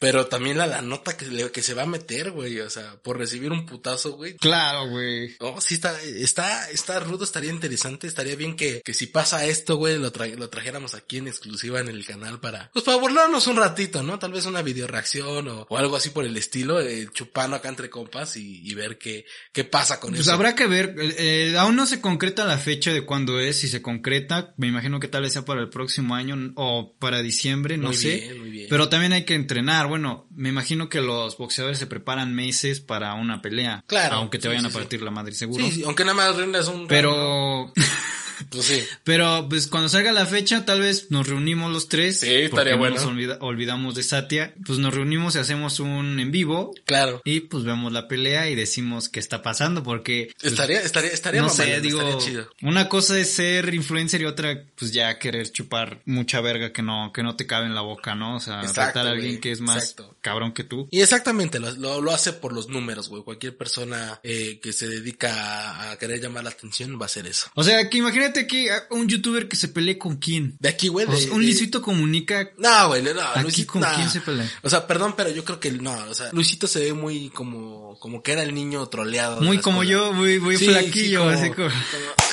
Pero también la, la nota que, le- que se va a meter, güey. O sea, por recibir un putazo, güey. Claro, güey. No, sí está, está, está rudo, estaría interesante, estaría bien que, que si pasa esto, güey, lo, tra- lo trajéramos aquí en exclusiva en el canal para, pues para burlarnos un ratito, ¿no? Tal vez una video reacción o, o algo así por el estilo, eh, chupando acá entre compas y, y ver qué, qué pasa con Pues eso. habrá que ver, eh, eh, aún no se concreta la fecha de cuándo es, si se concreta, me imagino que tal vez sea para el próximo año o para diciembre, no Muy sé. bien, muy bien. Pero también hay que entrenar, bueno, me imagino que los boxeadores se preparan meses para una pelea. Claro, Aunque te vayan sí, a sí. partir la madre seguro. Sí, sí, aunque nada más rindas un... Pero, Pues sí. pero pues cuando salga la fecha, tal vez nos reunimos los tres. Sí, estaría no bueno. Nos olvida- olvidamos de Satya. Pues nos reunimos y hacemos un en vivo. Claro. Y pues vemos la pelea y decimos qué está pasando porque pues, Estaría, estaría, estaría no sé, digo, estaría chido. una cosa es ser influencer y otra, pues ya querer chupar mucha verga que no, que no te cabe en la boca, ¿no? O sea, Exacto, tratar a alguien güey, que es más exacto. cabrón que tú. Y exactamente, lo, lo, lo hace por los números, güey. Cualquier persona eh, que se dedica a, a querer llamar la atención va a hacer eso. O sea, que imagínate que a- un youtuber que se pelee con quién. De aquí, güey. Un Luisito comunica. No, güey, no, Aquí Luisito, con nah. quién se pelea. O sea, perdón, pero yo creo que no, o sea, Luisito se ve muy como, como que era el niño troleado. Muy como escuela. yo, muy, muy Sí, flaquillo, sí, así como.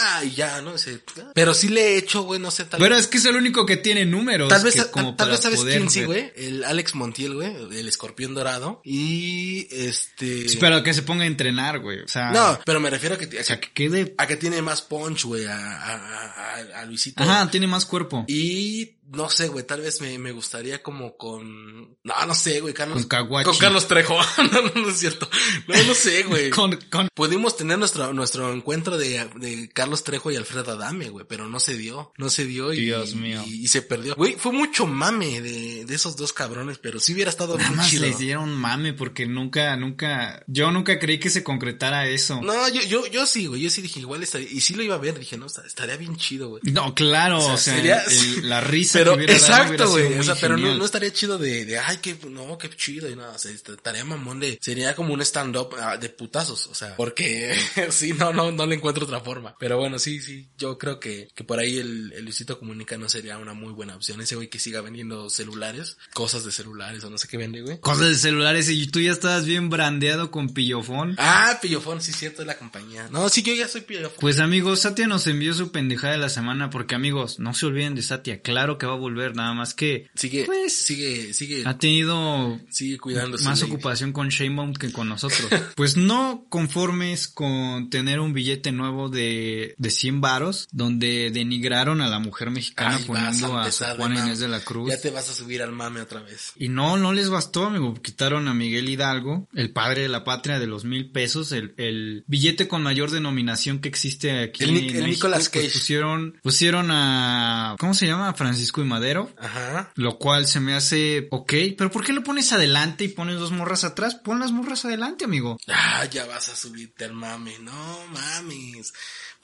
Ah, y ya, ¿no? Ese- pero sí le he hecho, güey, no sé, tal Pero es que es el único que tiene números. Tal vez, que tal, como tal para vez sabes quién sí, güey. El Alex Montiel, güey. El escorpión dorado. Y este. Sí, Pero que se ponga a entrenar, güey. O sea. No, pero me refiero a que, a O sea, que, que quede. a que tiene más punch, güey, a, a, a, a Luisito. Ajá, tiene más cuerpo. Y no sé, güey, tal vez me, me gustaría como con. No, no sé, güey, Carlos. Con Caguachi. Con Carlos Trejo. no, no, no es cierto. No, no sé, güey. Con, con. Pudimos tener nuestro, nuestro encuentro de, de Carlos Trejo y Alfredo Adame, güey, pero no se dio, no se dio y, Dios mío. y, y se perdió. Güey, fue mucho mame de, de esos dos cabrones, pero sí hubiera estado Nada más chido. les dieron mame porque nunca, nunca, yo nunca creí que se concretara eso. No, No, yo, yo, yo sí, güey, yo sí dije igual estaría, y sí lo iba a ver, dije, no, esta- estaría bien chido, güey. claro, O sea, o sea, sería- el- la risa Pero, exacto, güey, o sea, pero no, no estaría chido de, de, ay, qué, no, qué chido y nada, o sea, estaría mamón de, sería como un stand-up ah, de putazos, o sea, porque sí, no, no, no le encuentro otra forma. Pero bueno, sí, sí, yo creo que, que por ahí el, el Luisito Comunica no sería una muy buena opción. Ese güey que siga vendiendo celulares, cosas de celulares o no sé qué vende, güey. Cosas de celulares y tú ya estabas bien brandeado con pillofón. Ah, Pillofón, sí, cierto, es la compañía. No, sí, yo ya soy Pillofón. Pues amigos, Satya nos envió su pendejada de la semana porque amigos, no se olviden de Satya, claro que va a volver, nada más que Sigue, pues, sigue, sigue, ha tenido sigue cuidando más ocupación con Shanebaum que con nosotros. Pues no conformes con tener un billete nuevo de, de 100 varos, donde denigraron a la mujer mexicana Ay, poniendo a, empezar Juana de Inés de la Cruz. Ya te vas a subir al mame otra vez. Y no, no les bastó, amigo. Quitaron a Miguel Hidalgo, el padre de la patria de los mil pesos, el, el billete con mayor denominación que existe aquí El en el México, Nicolas pues, Cage. pusieron, pusieron a, ¿cómo se llama? A Francisco y Madero. Ajá. Lo cual se me hace ok, pero ¿por qué lo pones adelante y pones dos morras atrás? Pon las morras adelante, amigo. Ah, ya vas a subirte al mame. No mames.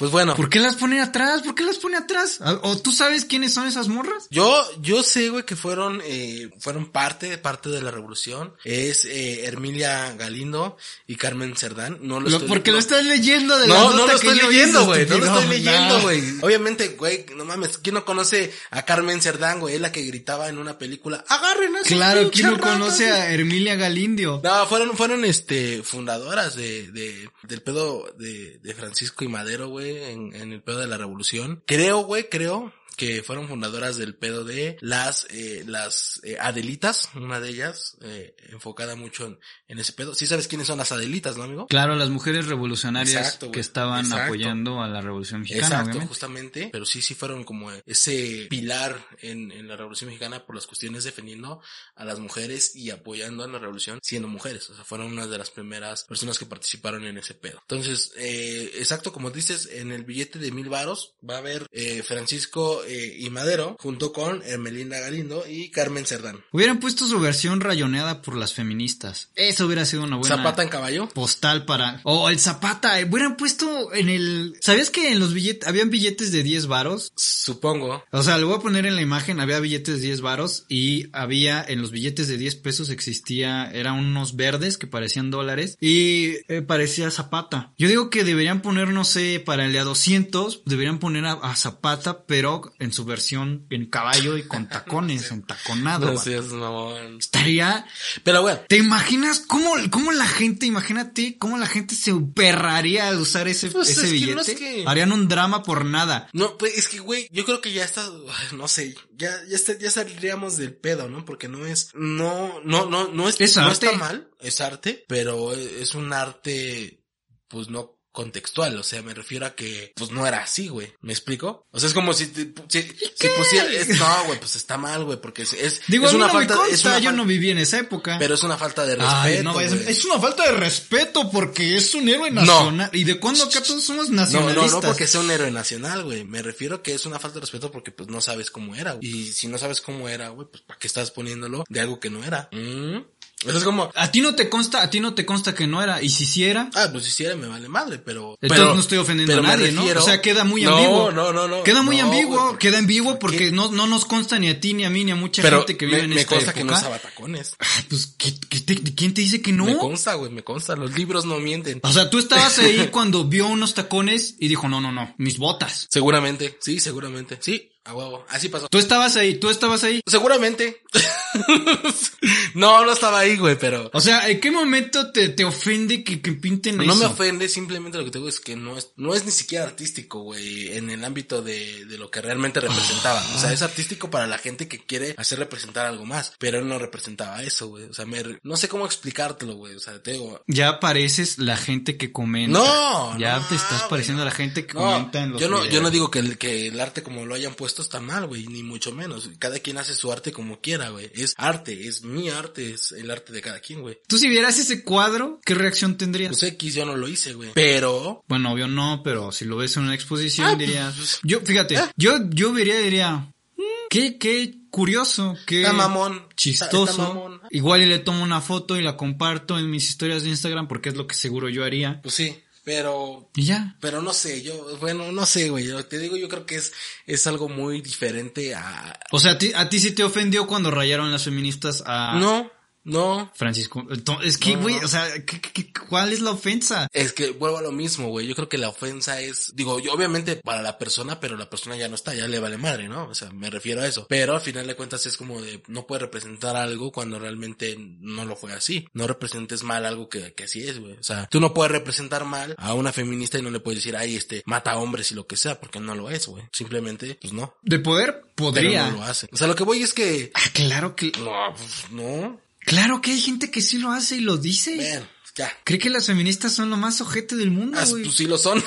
Pues bueno. ¿Por qué las pone atrás? ¿Por qué las pone atrás? ¿O tú sabes quiénes son esas morras? Yo, yo sé, güey, que fueron, eh, fueron parte, parte de la revolución. Es, eh, Hermilia Galindo y Carmen Cerdán. No lo, Lo- estoy porque no- lo estás leyendo de la No, no lo que estoy leyendo, güey. No lo estoy leyendo, No. güey. Obviamente, güey, no mames. ¿Quién no conoce a Carmen Cerdán, güey? Es la que gritaba en una película. Agarren a Claro, ¿quién no conoce güey". a Hermilia Galindio? No, fueron, fueron, este, fundadoras de, de, del pedo de, de Francisco y Madero, güey, en, en el pedo de la revolución. Creo, güey, creo que fueron fundadoras del pedo de las, eh, las eh, Adelitas, una de ellas, eh, enfocada mucho en, en ese pedo. Sí sabes quiénes son las Adelitas, ¿no, amigo? Claro, las mujeres revolucionarias Exacto, que estaban Exacto. apoyando a la revolución mexicana, Exacto, obviamente. justamente, pero sí, sí fueron como ese pilar en, en la Revolución Mexicana por las cuestiones defendiendo a las mujeres y apoyando a la revolución siendo mujeres. O sea, fueron una de las primeras personas que participaron en ese pedo. Entonces, eh, exacto, como dices, en el billete de mil varos va a haber eh, Francisco eh, y Madero junto con Hermelinda Galindo y Carmen Cerdán. Hubieran puesto su versión rayoneada por las feministas. Eso hubiera sido una buena Zapata en caballo. postal para... O el Zapata, eh, hubieran puesto en el... ¿Sabías que en los billetes, habían billetes de 10 varos? Supongo. O sea, lo voy a poner en la imagen, había billetes de 10 varos y había en los billetes de 10 pesos existía, eran unos verdes que parecían dólares y eh, parecía Zapata. Yo digo que deberían poner, no sé, para el de a 200, deberían poner a, a Zapata, pero en su versión en caballo y con tacones, entaconado. No seas mamón. Estaría... Pero bueno, ¿Te imaginas cómo, cómo la gente, imagínate, cómo la gente se perraría al usar ese, Pues ese es que billete? no es que- Harían un drama por nada. No, pues es que, güey, yo creo que ya está, no sé, ya, ya está, ya saldríamos del pedo, ¿no? Porque no es, no, no, no, no es, Es no está mal, es arte, pero es un arte, pues no contextual, o sea, me refiero a que, pues no era así, güey, ¿me explico? O sea, es como si, te- si, si pusiera, es- no, güey, pues está mal, güey, porque es, es, Digo, es a mí una no falta, me consta, es una yo no viví en esa época. pero es una falta de respeto, Ay, no, es, es una falta de respeto porque es un héroe No. nacional. ¿Y de cuándo acá todos somos No, nacionalistas? no, no porque sea un héroe nacional, güey. Me refiero que es una falta de respeto porque pues no sabes cómo era. güey. Y si no sabes cómo era, güey, pues ¿para qué estás poniéndolo de algo que no era? ¿Mm? Eso es como, A ti no te consta, a ti no te consta que no era. Y si sí era, ah, pues si hiciera me vale madre, pero... entonces pero- no estoy ofendiendo a me nadie, ¿no? O sea, queda muy No, ambiguo. No, no, no. Queda muy No, ambiguo, porque- queda ambiguo ¿por qué? porque no, no nos consta ni a ti, ni a mí, ni a mucha Pero gente que vive me, en me esta consta que no usaba tacones. Ay, pues, ¿qué, qué te- ¿quién te dice que no? Me consta, güey, me consta. Los libros no mienten. O sea, tú estabas ahí cuando vio unos tacones y dijo, no, no, no, mis botas. Seguramente, sí, seguramente. Sí, a huevo. Así pasó. Tú estabas ahí, tú estabas ahí. Seguramente. no, no estaba ahí, güey, pero... O sea, ¿en qué momento te, te ofende que, que pinten No eso? me ofende, simplemente lo que te digo es que no es, no es ni siquiera artístico, güey, en el ámbito de, de lo que realmente representaba. O sea, es artístico para la gente que quiere hacer representar algo más, pero él no representaba eso, güey. O sea, me, no sé cómo explicártelo, güey. O sea, te digo, Ya pareces la gente que comenta. No, Ya no, te estás pareciendo a la gente que no, comenta en los yo no, yo no digo que el, que el arte como lo hayan puesto está mal, güey, ni mucho menos. Cada quien hace su arte como quiera, güey. Es arte, es mi arte, es el arte de cada quien, güey. Tú si vieras ese cuadro, ¿qué reacción tendrías? Pues X yo no lo hice, güey. Pero, Bueno, obvio no, pero si lo ves en una exposición Ah, dirías... pues, Yo, fíjate, ah. yo, yo vería y diría... "Mm, Qué, qué curioso, qué está mamón. está- chistoso. está mamón. Igual y le tomo una foto y la comparto en mis historias de Instagram porque es lo que seguro yo haría. Pues sí, pero Y ya. Pero no sé, yo, bueno, no sé, güey. Yo te digo, yo creo que es, es algo muy diferente a. O sea, a ti, a ti sí te ofendió cuando rayaron las feministas a No, no. Francisco. Es que, güey, no. o sea, ¿qué- qué- qué- cuál es la ofensa? Es que vuelvo a lo mismo, güey. Yo creo que la ofensa es, digo, yo obviamente para la persona, pero la persona ya no está, ya le vale madre, ¿no? O sea, me refiero a eso. Pero al final de cuentas es como de, no puede representar algo cuando realmente no lo fue así. No representes mal algo que, que así es, güey. O sea, tú no puedes representar mal a una feminista y no le puedes decir, ay, este, mata hombres y lo que sea, porque no lo es, güey. Simplemente, pues no. De poder, Pero podría. no lo hace. O sea, lo que voy es que, Ah, claro que, no, pues no. Claro que hay gente que sí lo hace y lo dice. Ven, ya. Cree que las feministas son lo más ojete del mundo, Ah, güey. pues sí lo son.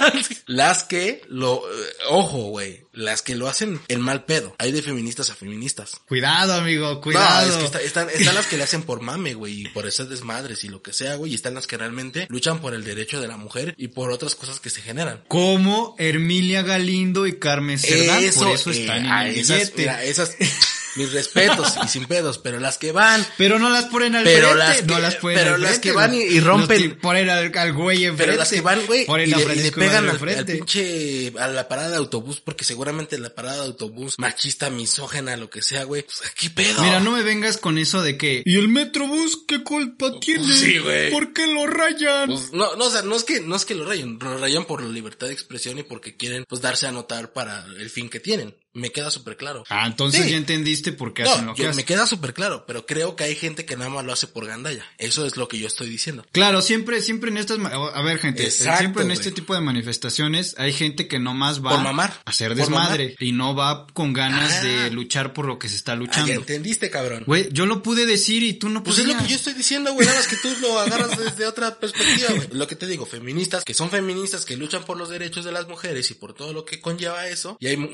las que lo, eh, ojo, güey, las que lo hacen el mal pedo. Hay de feministas a feministas. Cuidado, amigo, No, cuidado. es que está- están, están las que le hacen por mame, güey, y por esas desmadres y lo que sea, güey, y están las que realmente luchan por el derecho de la mujer y por otras cosas que se generan. Como Hermilia Galindo y Carmen Cerdán, por eso eh, están en a el esas, mira, esas, mis respetos y sin pedos, pero las que van Pero no las ponen al Pero frente, las no que- las ponen pero al las frente, que van y- y rompen- Los que ponen al, al güey enfrente. Pero las que van, güey, y, le- y le pegan al, al pinche, a la parada de autobús, porque seguramente la parada de autobús, machista, misógena, lo que sea, güey, pues, ¿qué pedo? Mira, no me vengas con eso de que... ¿Y el Metrobús qué culpa tiene? sí, güey. ¿Por qué lo rayan? Pues, no, no, o sea, no es que, no es que lo rayen, lo rayan por la libertad de expresión y porque quieren, pues, darse a notar para el fin que tienen. Me queda súper claro. Ah, entonces Sí. ya entendiste por qué hacen lo que hacen. me queda súper claro, pero creo que hay gente que nada más lo hace por gandalla. Eso es lo que yo estoy diciendo. Claro, siempre, siempre en estas, a ver gente, Exacto, siempre en güey. este tipo de manifestaciones hay gente que nomás va Por mamar. a hacer Por desmadre y no va con ganas Ah. de luchar por lo que se está Ah, ya luchando. entendiste, cabrón. Güey, yo lo pude decir y tú no Pues es lo que yo estoy diciendo, güey, nada más que tú lo agarras desde otra perspectiva, güey. Lo que te digo, feministas, que son feministas, que luchan por los derechos de las mujeres y por todo lo que conlleva eso. Y hay mu-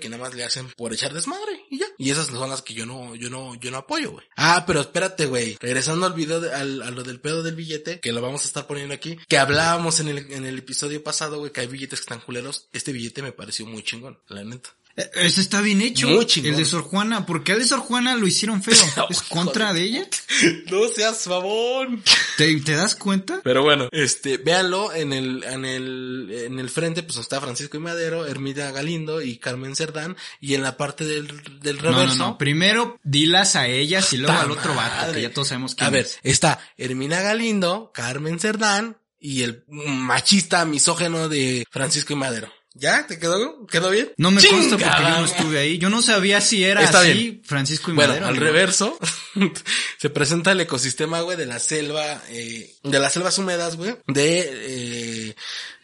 que nada más le hacen por echar desmadre y ya. Y esas son las que yo no, yo no, yo no apoyo, güey. Ah, pero espérate, güey. Regresando al video, de- al, a lo del pedo del billete, que lo vamos a estar poniendo aquí, que hablábamos en el, en el episodio pasado, güey, que hay billetes que están culeros. Este billete me pareció muy chingón, la neta. Ese está bien hecho. Muy. El de Sor Juana, porque al de Sor Juana lo hicieron feo. ¿Es contra de ella? No seas favor. ¿Te, te das cuenta? Pero bueno, este, véanlo en el, en el, en el frente, pues está Francisco y Madero, Hermida Galindo y Carmen Cerdán, y en la parte del, del No, reverso. no, no. Primero dilas a ellas y luego ¡Ta al otro vato, que ya todos sabemos quién A ver, es. está Hermina Galindo, Carmen Cerdán y el machista misógeno de Francisco y Madero. ¿Ya? ¿Te quedó, quedó bien? No me consta porque yo no estuve ahí. Yo no sabía si era Está así bien. Francisco y Bueno, Madero. al amigo. reverso se presenta el ecosistema, güey, de la selva, eh, de las selvas húmedas, güey, de, eh,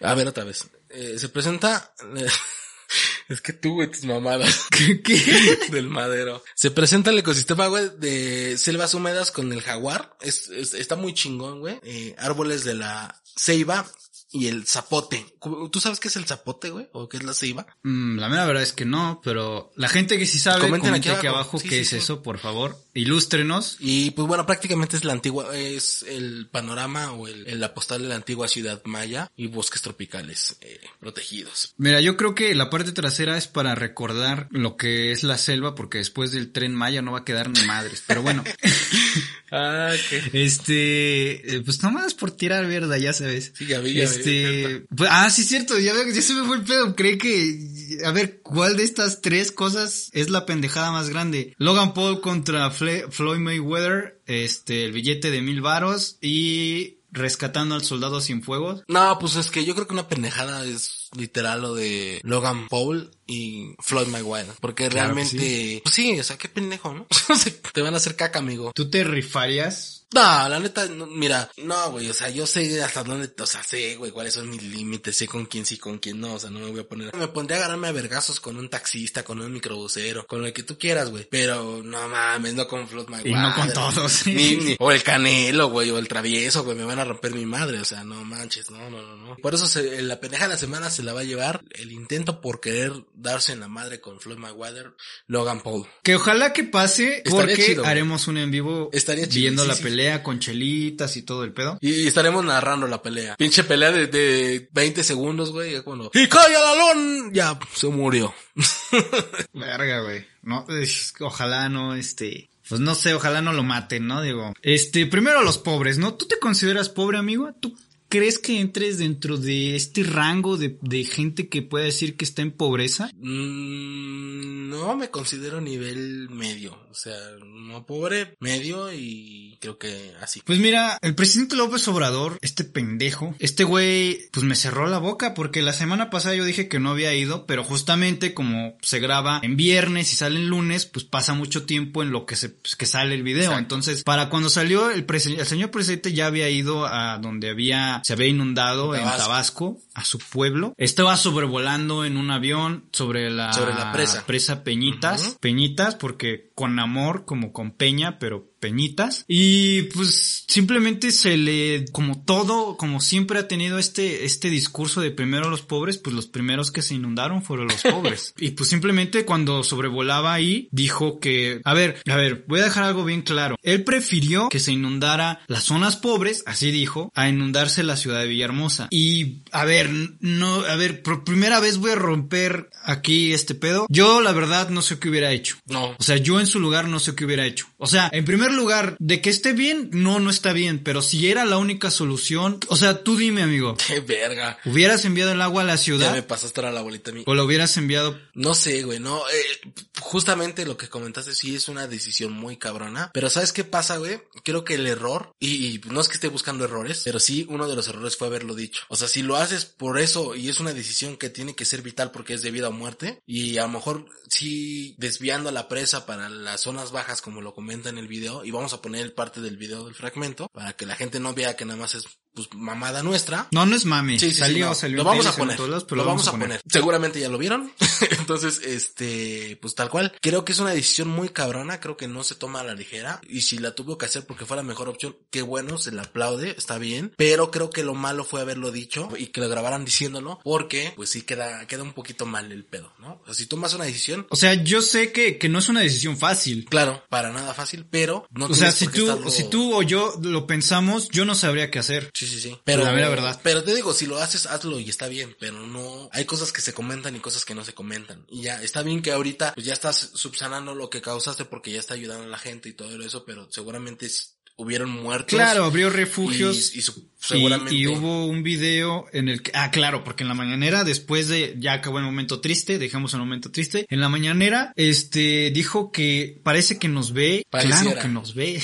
a ver otra vez, Eh, se presenta, es que tú, güey, tus mamadas ¿Qué? qué? del madero. Se presenta el ecosistema, güey, de selvas húmedas con el jaguar, es, es- está muy chingón, güey, eh, árboles de la ceiba y el zapote. ¿Tú sabes qué es el zapote, güey? ¿O qué es la ceiba? Mm, la mera verdad es que no, pero la gente que sí sabe, Comenten comenten aquí aquí abajo. Sí, qué sí, es sí. eso, por favor. Ilústrenos. Y pues bueno, prácticamente es la antigua, es el panorama o el, la postal de la antigua ciudad maya y bosques tropicales eh, protegidos. Mira, yo creo que la parte trasera es para recordar lo que es la selva, porque después del tren Maya no va a quedar ni madres. Pero bueno, Ah, qué. este, eh, pues nomás por tirar mierda, ya sabes. Sí, ya vi, ya vi. Este, pues, ah, sí, cierto, ya, veo que ya se me fue el pedo. Cree que, a ver, ¿cuál de estas tres cosas es la pendejada más grande? Logan Paul contra Fle- Floyd Mayweather, este, el billete de mil varos y rescatando al soldado sin fuegos. No, pues es que yo creo que una pendejada es literal lo de Logan Paul y Floyd Mayweather. Porque Claro realmente, pues sí, o sea, qué pendejo, ¿no? Te van a hacer caca, amigo. ¿Tú te rifarías? No, la neta, no, mira, no, güey, o sea, yo sé hasta dónde, o sea, sé, güey, cuáles son mis límites, sé con quién sí, con quién no, o sea, no me voy a poner, me pondría a agarrarme a vergazos con un taxista, con un microbusero, con el que tú quieras, güey, pero no mames, no con Floyd Mayweather. Y no con todos. Ni, ni- o el canelo, güey, o el travieso, güey, me van a romper mi madre, o sea, no manches, no, no, no, no. Por eso se, la pendeja de la semana se la va a llevar el intento por querer darse en la madre con Floyd Mayweather, Logan Paul. Que ojalá que pase, Estaría porque chido, haremos un en vivo Estaría chido, viendo sí, la sí. pelea con chelitas y todo el pedo. Y estaremos narrando la pelea. Pinche pelea de, de 20 segundos, güey. cuando, ¡Y calla la lon! Ya, se murió. Verga, güey. No, es ojalá no, este, pues no sé, ojalá no lo maten, ¿no? Digo, este, primero a los pobres, ¿no? ¿Tú te consideras pobre, amigo? ¿Tú crees que entres dentro de este rango de, de gente que puede decir que está en pobreza? Mm, no me considero nivel medio. O sea, no pobre, medio y creo que así. Pues mira, el presidente López Obrador, este pendejo, este güey, pues me cerró la boca porque la semana pasada yo dije que no había ido, pero justamente como se graba en viernes y sale en lunes, pues pasa mucho tiempo en lo que se, pues, que sale el video. Exacto. Entonces, para cuando salió el el señor presidente ya había ido a donde había, se había inundado en Tabasco. A su pueblo. Estaba sobrevolando en un avión sobre la, Sobre la presa. presa Peñitas. Peñitas, porque con amor, como con peña, pero peñitas. Y pues simplemente se le, como todo, como siempre ha tenido este, este discurso de primero los pobres, pues los primeros que se inundaron fueron los pobres. y pues simplemente cuando sobrevolaba ahí, dijo que, a ver, a ver, voy a dejar algo bien claro. Él prefirió que se inundara las zonas pobres, así dijo, a inundarse la ciudad de Villahermosa. Y, a ver, no, a ver, por primera vez voy a romper aquí este pedo. Yo, la verdad, no sé qué hubiera hecho. No. O sea, yo en su lugar no sé qué hubiera hecho. O sea, en primer primer lugar, de que esté bien, no, no está bien, pero si era la única solución, o sea, tú dime, amigo. Qué verga. ¿Hubieras enviado el agua a la Ya ciudad? me pasaste ahora la bolita a mí. ¿O lo hubieras enviado? No sé, güey, no, eh, justamente lo que comentaste sí es una decisión muy cabrona, pero ¿sabes qué pasa, güey? Creo que el error, y, y no es que esté buscando errores, pero sí uno de los errores fue haberlo dicho. O sea, si lo haces por eso y es una decisión que tiene que ser vital porque es de vida o muerte, y a lo mejor sí desviando la presa para las zonas bajas como lo comenta en el video, y vamos a poner parte del video del fragmento para que la gente no vea que nada más es pues mamada nuestra, No, no es mami. Sí, sí, sí, salió, no. salió. Lo vamos a poner. todos lados, pero lo vamos a poner. Seguramente ya lo vieron. Entonces, este, pues tal cual. Creo que es una decisión muy cabrona. Creo que no se toma a la ligera. Y si la tuvo que hacer porque fue la mejor opción, qué bueno, se la aplaude, está bien. Pero creo que lo malo fue haberlo dicho y que lo grabaran diciéndolo. Porque, pues sí queda, queda un poquito mal el pedo, ¿no? O sea, si tomas una decisión, O sea, yo sé que, que no es una decisión fácil. claro, para nada fácil, pero no O sea, si tú, estarlo- si tú o yo lo pensamos, yo no sabría qué hacer. Sí, sí, sí. Pero, La mera verdad. pero te digo, si lo haces, hazlo y está bien, pero no, hay cosas que se comentan y cosas que no se comentan. Y ya, está bien que ahorita, pues ya estás subsanando lo que causaste porque ya está ayudando a la gente y todo eso, pero seguramente hubieron muertos. Claro, abrió refugios. Y, y su- Y, seguramente. y hubo un video en el que, ah, claro, porque en la mañanera, después de, ya acabó el momento triste, dejamos el momento triste, en la mañanera, este, dijo que parece que nos ve, Pareciera. claro que nos ve.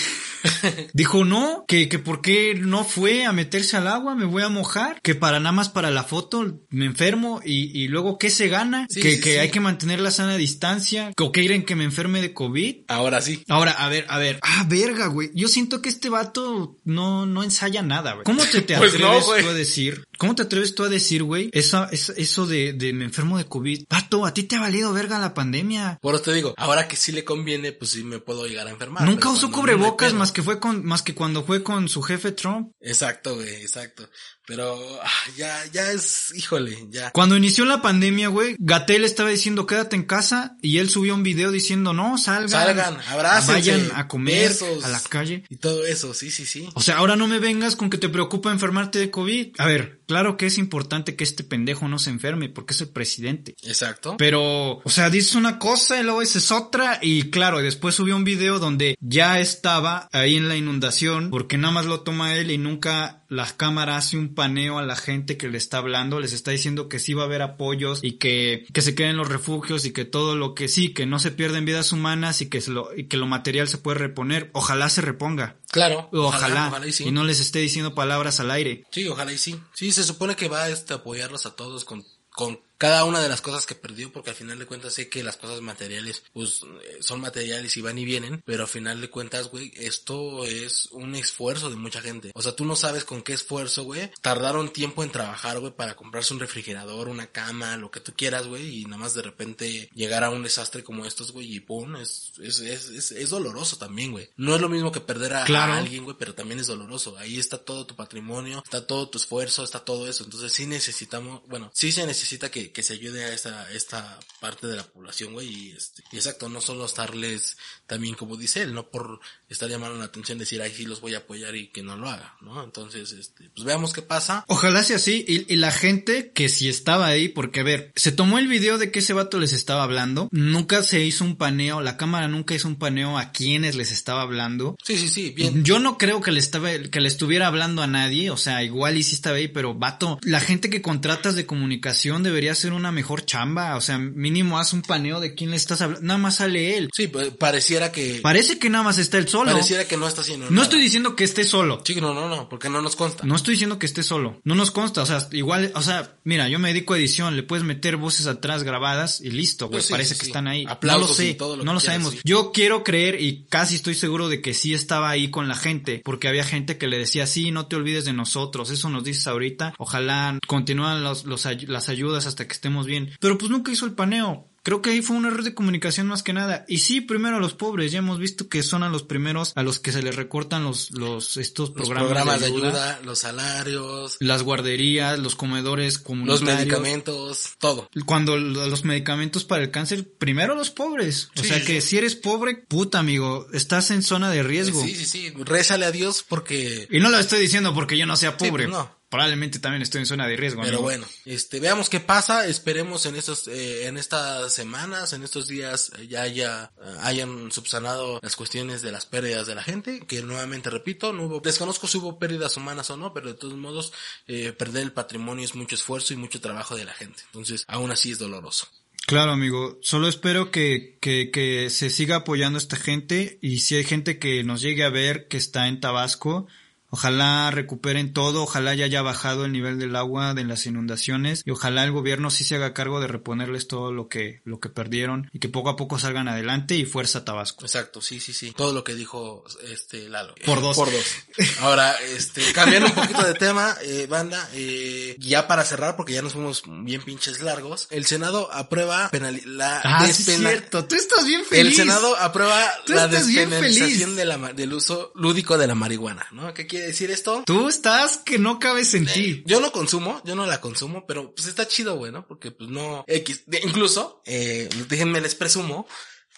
dijo no, que, que por qué no fue a meterse al agua, me voy a mojar, que para nada más para la foto me enfermo y, y luego qué se gana, Sí, que, sí, que sí. hay que mantener la sana distancia, o que quieren que me enferme de COVID. Ahora sí. Ahora, a ver, a ver. Ah, verga, güey. Yo siento que este vato no, no ensaya nada, güey. ¿Cómo te, te Pues atreves tú a decir? ¿Cómo te atreves tú a decir, güey? Esa- eso de, de me enfermo de COVID. Vato, a ti te ha valido verga la pandemia. Por eso te digo, ahora que sí le conviene, pues sí me puedo llegar a enfermar. Nunca usó cubrebocas más que fue con, más que cuando fue con su jefe Trump. Exacto, güey, exacto. Pero ah, ya, ya es, híjole, ya. Cuando inició la pandemia, güey, Gatel estaba diciendo quédate en casa y él subió un video diciendo no, salgan. Salgan, abrácense, Vayan a comer besos. a la calle. Y todo eso, sí, sí, sí. O sea, ahora no me vengas con que te preocupa enfermarte de COVID. A ver, claro que es importante que este pendejo no se enferme porque es el presidente. Exacto. Pero, o sea, dices una cosa y luego dices otra y claro, y después subió un video donde ya estaba ahí en la inundación porque nada más lo toma él y nunca la cámara hace un paneo a la gente que le está hablando, les está diciendo que sí va a haber apoyos y que, que se queden los refugios y que todo lo que sí, que no se pierden vidas humanas y que, se lo, y que lo material se puede reponer. Ojalá se reponga. Claro. Ojalá, Ojalá y sí. y no les esté diciendo palabras al aire. Sí, ojalá y sí. Sí, se supone que va este, a apoyarlos a todos con, con cada una de las cosas que perdió, porque al final de cuentas sé que las cosas materiales, pues, eh, son materiales y van y vienen, pero al final de cuentas, güey, esto es un esfuerzo de mucha gente. O sea, tú no sabes con qué esfuerzo, güey, tardaron tiempo en trabajar, güey, para comprarse un refrigerador, una cama, lo que tú quieras, güey, y nada más de repente llegar a un desastre como estos, güey, y pum, es, es, es, es, es doloroso también, güey. No es lo mismo que perder a, Claro. a alguien, güey, pero también es doloroso. Ahí está todo tu patrimonio, está todo tu esfuerzo, está todo eso. Entonces sí necesitamos, bueno, sí se necesita que, que se ayude a esta, esta parte de la población, güey. Y, este, y exacto, no solo estarles también, como dice él, no por estar llamando la atención, decir, ay, sí los voy a apoyar y que no lo haga, ¿no? Entonces, este, pues veamos qué pasa. Ojalá sea así. Y, y la gente que sí estaba ahí, porque a ver, se tomó el video de que ese vato les estaba hablando. Nunca se hizo un paneo, la cámara nunca hizo un paneo a quienes les estaba hablando. Sí, sí, sí, bien. Yo no creo que le estaba, que le estuviera hablando a nadie, o sea, igual y sí estaba ahí, pero vato, la gente que contratas de comunicación debería hacer una mejor chamba, o sea, mínimo haz un paneo de quién le estás hablando, nada más sale él. Sí, pues, pareciera que, Parece que nada más está él solo. pareciera que no está haciendo No nada. estoy diciendo que esté solo. Sí, no, no, no, porque no nos consta. No estoy diciendo que esté solo. No nos consta. O sea, igual, o sea, mira, yo me dedico a edición. Le puedes meter voces atrás grabadas y listo, güey. Pues sí, Parece sí, que sí. están ahí. Aplausos no lo sé. todo lo no lo quieras, sabemos. Yo quiero creer y casi estoy seguro de que sí estaba ahí con la gente. Porque había gente que le decía, sí, no te olvides de nosotros. Eso nos dices ahorita. Ojalá continúan los, las ayudas hasta que estemos bien. Pero pues nunca hizo el paneo. Creo que ahí fue un error de comunicación más que nada. Y sí, primero a los pobres. Ya hemos visto que son a los primeros a los que se les recortan los, los, estos Los programas, programas, de de ayuda los salarios, las guarderías, los comedores los comunitarios. medicamentos, todo. Cuando lo- los medicamentos para el cáncer, primero los pobres. O sea sí, que sí. si eres pobre, puta amigo, estás en zona de riesgo. Sí, sí, sí. Rézale a Dios porque... Y no lo estoy diciendo porque yo no sea Sí, pobre. pues no. Probablemente también estoy en zona de riesgo. Pero amigo. bueno, este, veamos qué pasa, esperemos en estos, eh, en estas semanas, en estos días eh, ya haya, eh, hayan subsanado las cuestiones de las pérdidas de la gente, que nuevamente repito, no hubo, desconozco si hubo pérdidas humanas o no, pero de todos modos, eh, perder el patrimonio es mucho esfuerzo y mucho trabajo de la gente, entonces aún así es doloroso. Claro, amigo. Solo espero que, que, que se siga apoyando a esta gente y si hay gente que nos llegue a ver que está en Tabasco, ojalá recuperen todo, ojalá ya haya bajado el nivel del agua de las inundaciones y ojalá el gobierno sí se haga cargo de reponerles todo lo que, lo que perdieron y que poco a poco salgan adelante y fuerza Tabasco. Exacto, sí, sí, sí. Todo lo que dijo este Lalo. Por dos. Por dos. Ahora, este, cambiando un poquito de tema, eh, banda, eh, ya para cerrar, porque ya nos fuimos bien pinches largos, el Senado aprueba penali- la Ah, sí es cierto. Tú estás bien feliz. El Senado aprueba Tú la despenalización de la, del uso lúdico de la marihuana, ¿no? ¿Qué quiere decir esto? Tú estás que no cabes en ti. Yo no consumo, yo no la consumo, pero pues está chido, güey, ¿no? Porque pues no, X, incluso, eh, déjenme les presumo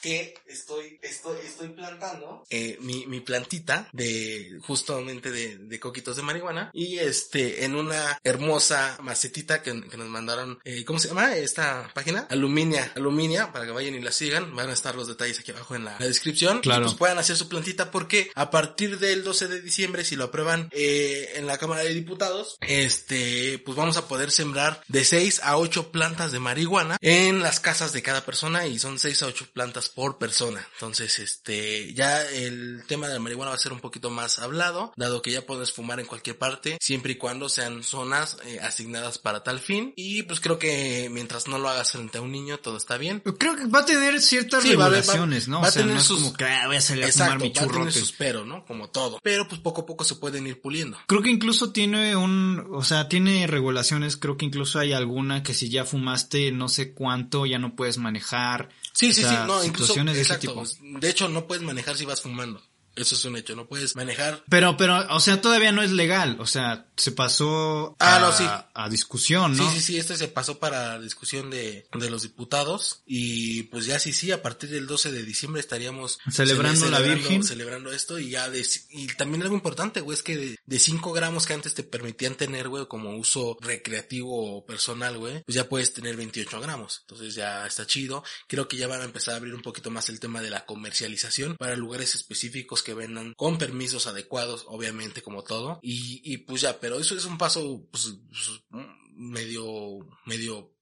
que estoy, estoy, estoy plantando, eh, mi, mi plantita de, justamente de, de coquitos de marihuana y este, en una hermosa macetita que, que nos mandaron, eh, ¿cómo se llama esta página? Aluminia, Aluminia, para que vayan y la sigan, van a estar los detalles aquí abajo en la, la descripción. Claro. Y, pues, puedan hacer su plantita porque a partir del 12 de diciembre, si lo aprueban eh, en la Cámara de Diputados, este, pues vamos a poder sembrar de 6 a 8 plantas de marihuana en las casas de cada persona y son 6 a 8 plantas por persona. Entonces, este, ya el tema de la marihuana va a ser un poquito más hablado, dado que ya puedes fumar en cualquier parte, siempre y cuando sean zonas eh, asignadas para tal fin. Y pues creo que mientras no lo hagas frente a un niño, todo está bien. Creo que va a tener ciertas Sí, va a haber- regulaciones, ¿no? va o a sea, tener no es sus- como que ah, voy a salir a fumar mi va a tener churrote. sus pero, ¿no? Como todo. Pero pues poco a poco se pueden ir puliendo. Creo que incluso tiene un, o sea, tiene regulaciones, creo que incluso hay alguna que si ya fumaste no sé cuánto, ya no puedes manejar. Sí, O sí, sea, sí, no, incluso, situaciones de ese tipo. De hecho, no puedes manejar si vas fumando. Eso es un hecho, no puedes manejar. Pero, pero, o sea, todavía no es legal, o sea, se pasó Ah, a, no, sí. a discusión, ¿no? Sí, sí, sí, este se pasó para discusión de, de los diputados y pues ya sí, sí, a partir del 12 de diciembre estaríamos Celebrando cele- la Virgen. Celebrando esto y ya de, y también algo importante, güey, es que de, de 5 gramos que antes te permitían tener, güey, como uso recreativo o personal, güey, pues ya puedes tener 28 gramos. Entonces ya está chido. Creo que ya van a empezar a abrir un poquito más el tema de la comercialización para lugares específicos que vendan con permisos adecuados, obviamente, como todo. Y, y pues ya, pero eso es un paso, pues, medio, medio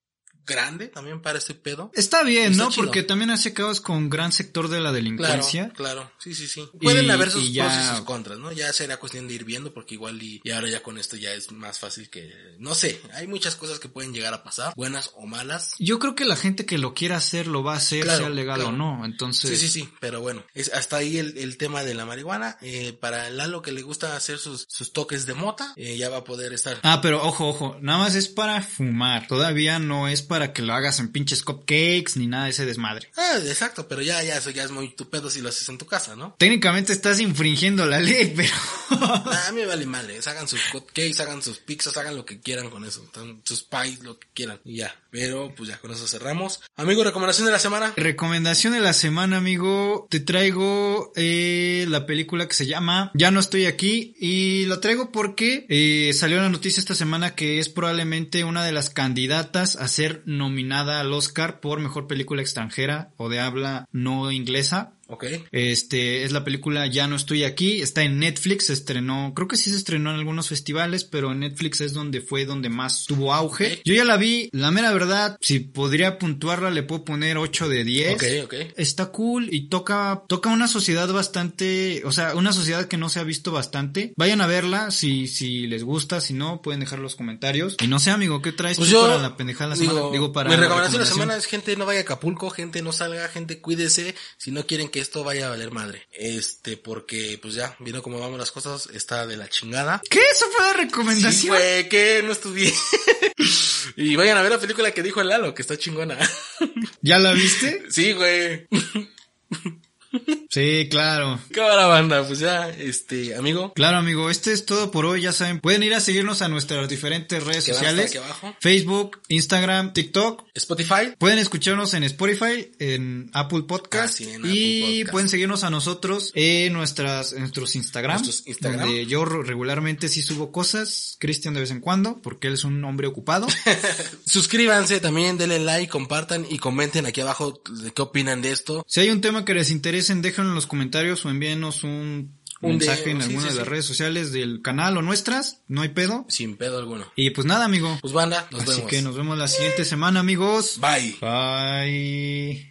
grande también para este pedo. Está bien, Está ¿no? chido. Porque también hace caos con gran sector de la Claro, delincuencia. claro, sí, sí, sí. Pueden Y- haber sus y ya- pros y sus contras, ¿no? Ya será cuestión de ir viendo porque igual y, y ahora ya con esto ya es más fácil que, no sé, hay muchas cosas que pueden llegar a pasar, buenas o malas. Yo creo que la gente que lo quiera hacer lo va a hacer, Claro, sea legal claro. o no. Entonces, Sí, sí, sí, pero bueno, es hasta ahí el, el tema de la marihuana. Eh, para Lalo que le gusta hacer sus, sus toques de mota, eh, ya va a poder estar. Ah, pero ojo, ojo, nada más es para fumar. Todavía no es para que lo hagas en pinches cupcakes ni nada de ese desmadre. Ah, exacto, pero ya, ya, eso ya es muy tu pedo si lo haces en tu casa, ¿no? Técnicamente estás infringiendo la ley, pero... Nah, a mí me vale madre, hagan sus cupcakes, hagan sus pizzas, hagan lo que quieran con eso, sus pies, lo que quieran, y ya. Pero, pues ya, con eso cerramos. Amigo, recomendación de la semana. Recomendación de la semana, amigo. Te traigo eh, la película que se llama Ya no estoy aquí. Y la traigo porque eh, salió la noticia esta semana que es probablemente una de las candidatas a ser nominada al Oscar por mejor película extranjera o de habla no inglesa. Ok. Este es la película Ya no estoy aquí, está en Netflix, se estrenó, creo que sí se estrenó en algunos festivales, pero en Netflix es donde fue donde más tuvo auge. Yo ya la vi, la mera verdad, si podría puntuarla le puedo poner 8 de 10. Ok, ok. Está cool y toca toca una sociedad bastante, o sea, una sociedad que no se ha visto bastante. Vayan a verla si si les gusta, si no pueden dejar los comentarios. Y no sé, amigo, ¿qué traes Pues tú yo para la pendejada de la semana? digo, Digo para mi recomendación de la semana es gente no vaya a Acapulco, gente no salga, gente cuídese, si no quieren que esto vaya a valer madre. Este, porque pues ya, viendo cómo vamos las cosas, está de la chingada. ¿Qué? ¿Eso fue la Sí, recomendación? güey, que no estudié. y vayan a ver la película que dijo el Lalo, que está chingona. ¿Ya la viste? sí, güey. Sí, claro. Cámara banda, pues ya, este, amigo. Claro, amigo, este es todo por hoy, ya saben. Pueden ir a seguirnos a nuestras diferentes redes Que sociales. aquí abajo. Facebook, Instagram, TikTok. Spotify. Pueden escucharnos en Spotify, en Apple Podcast. Ah, sí, en y Apple Podcast. pueden seguirnos a nosotros en nuestras, en nuestros Instagram. Nuestros Instagram. Donde yo regularmente sí subo cosas. Cristian de vez en cuando, porque él es un hombre ocupado. Suscríbanse también, denle like, compartan y comenten aquí abajo de qué opinan de esto. si hay un tema que les interese, déjenlo en los comentarios o envíenos un, Un mensaje en sí, alguna sí, de las redes sociales del canal o nuestras. No hay pedo. Sin pedo alguno. Y pues nada, amigo. Pues banda, nos Así vemos. que nos vemos la siguiente semana, amigos. Bye. Bye.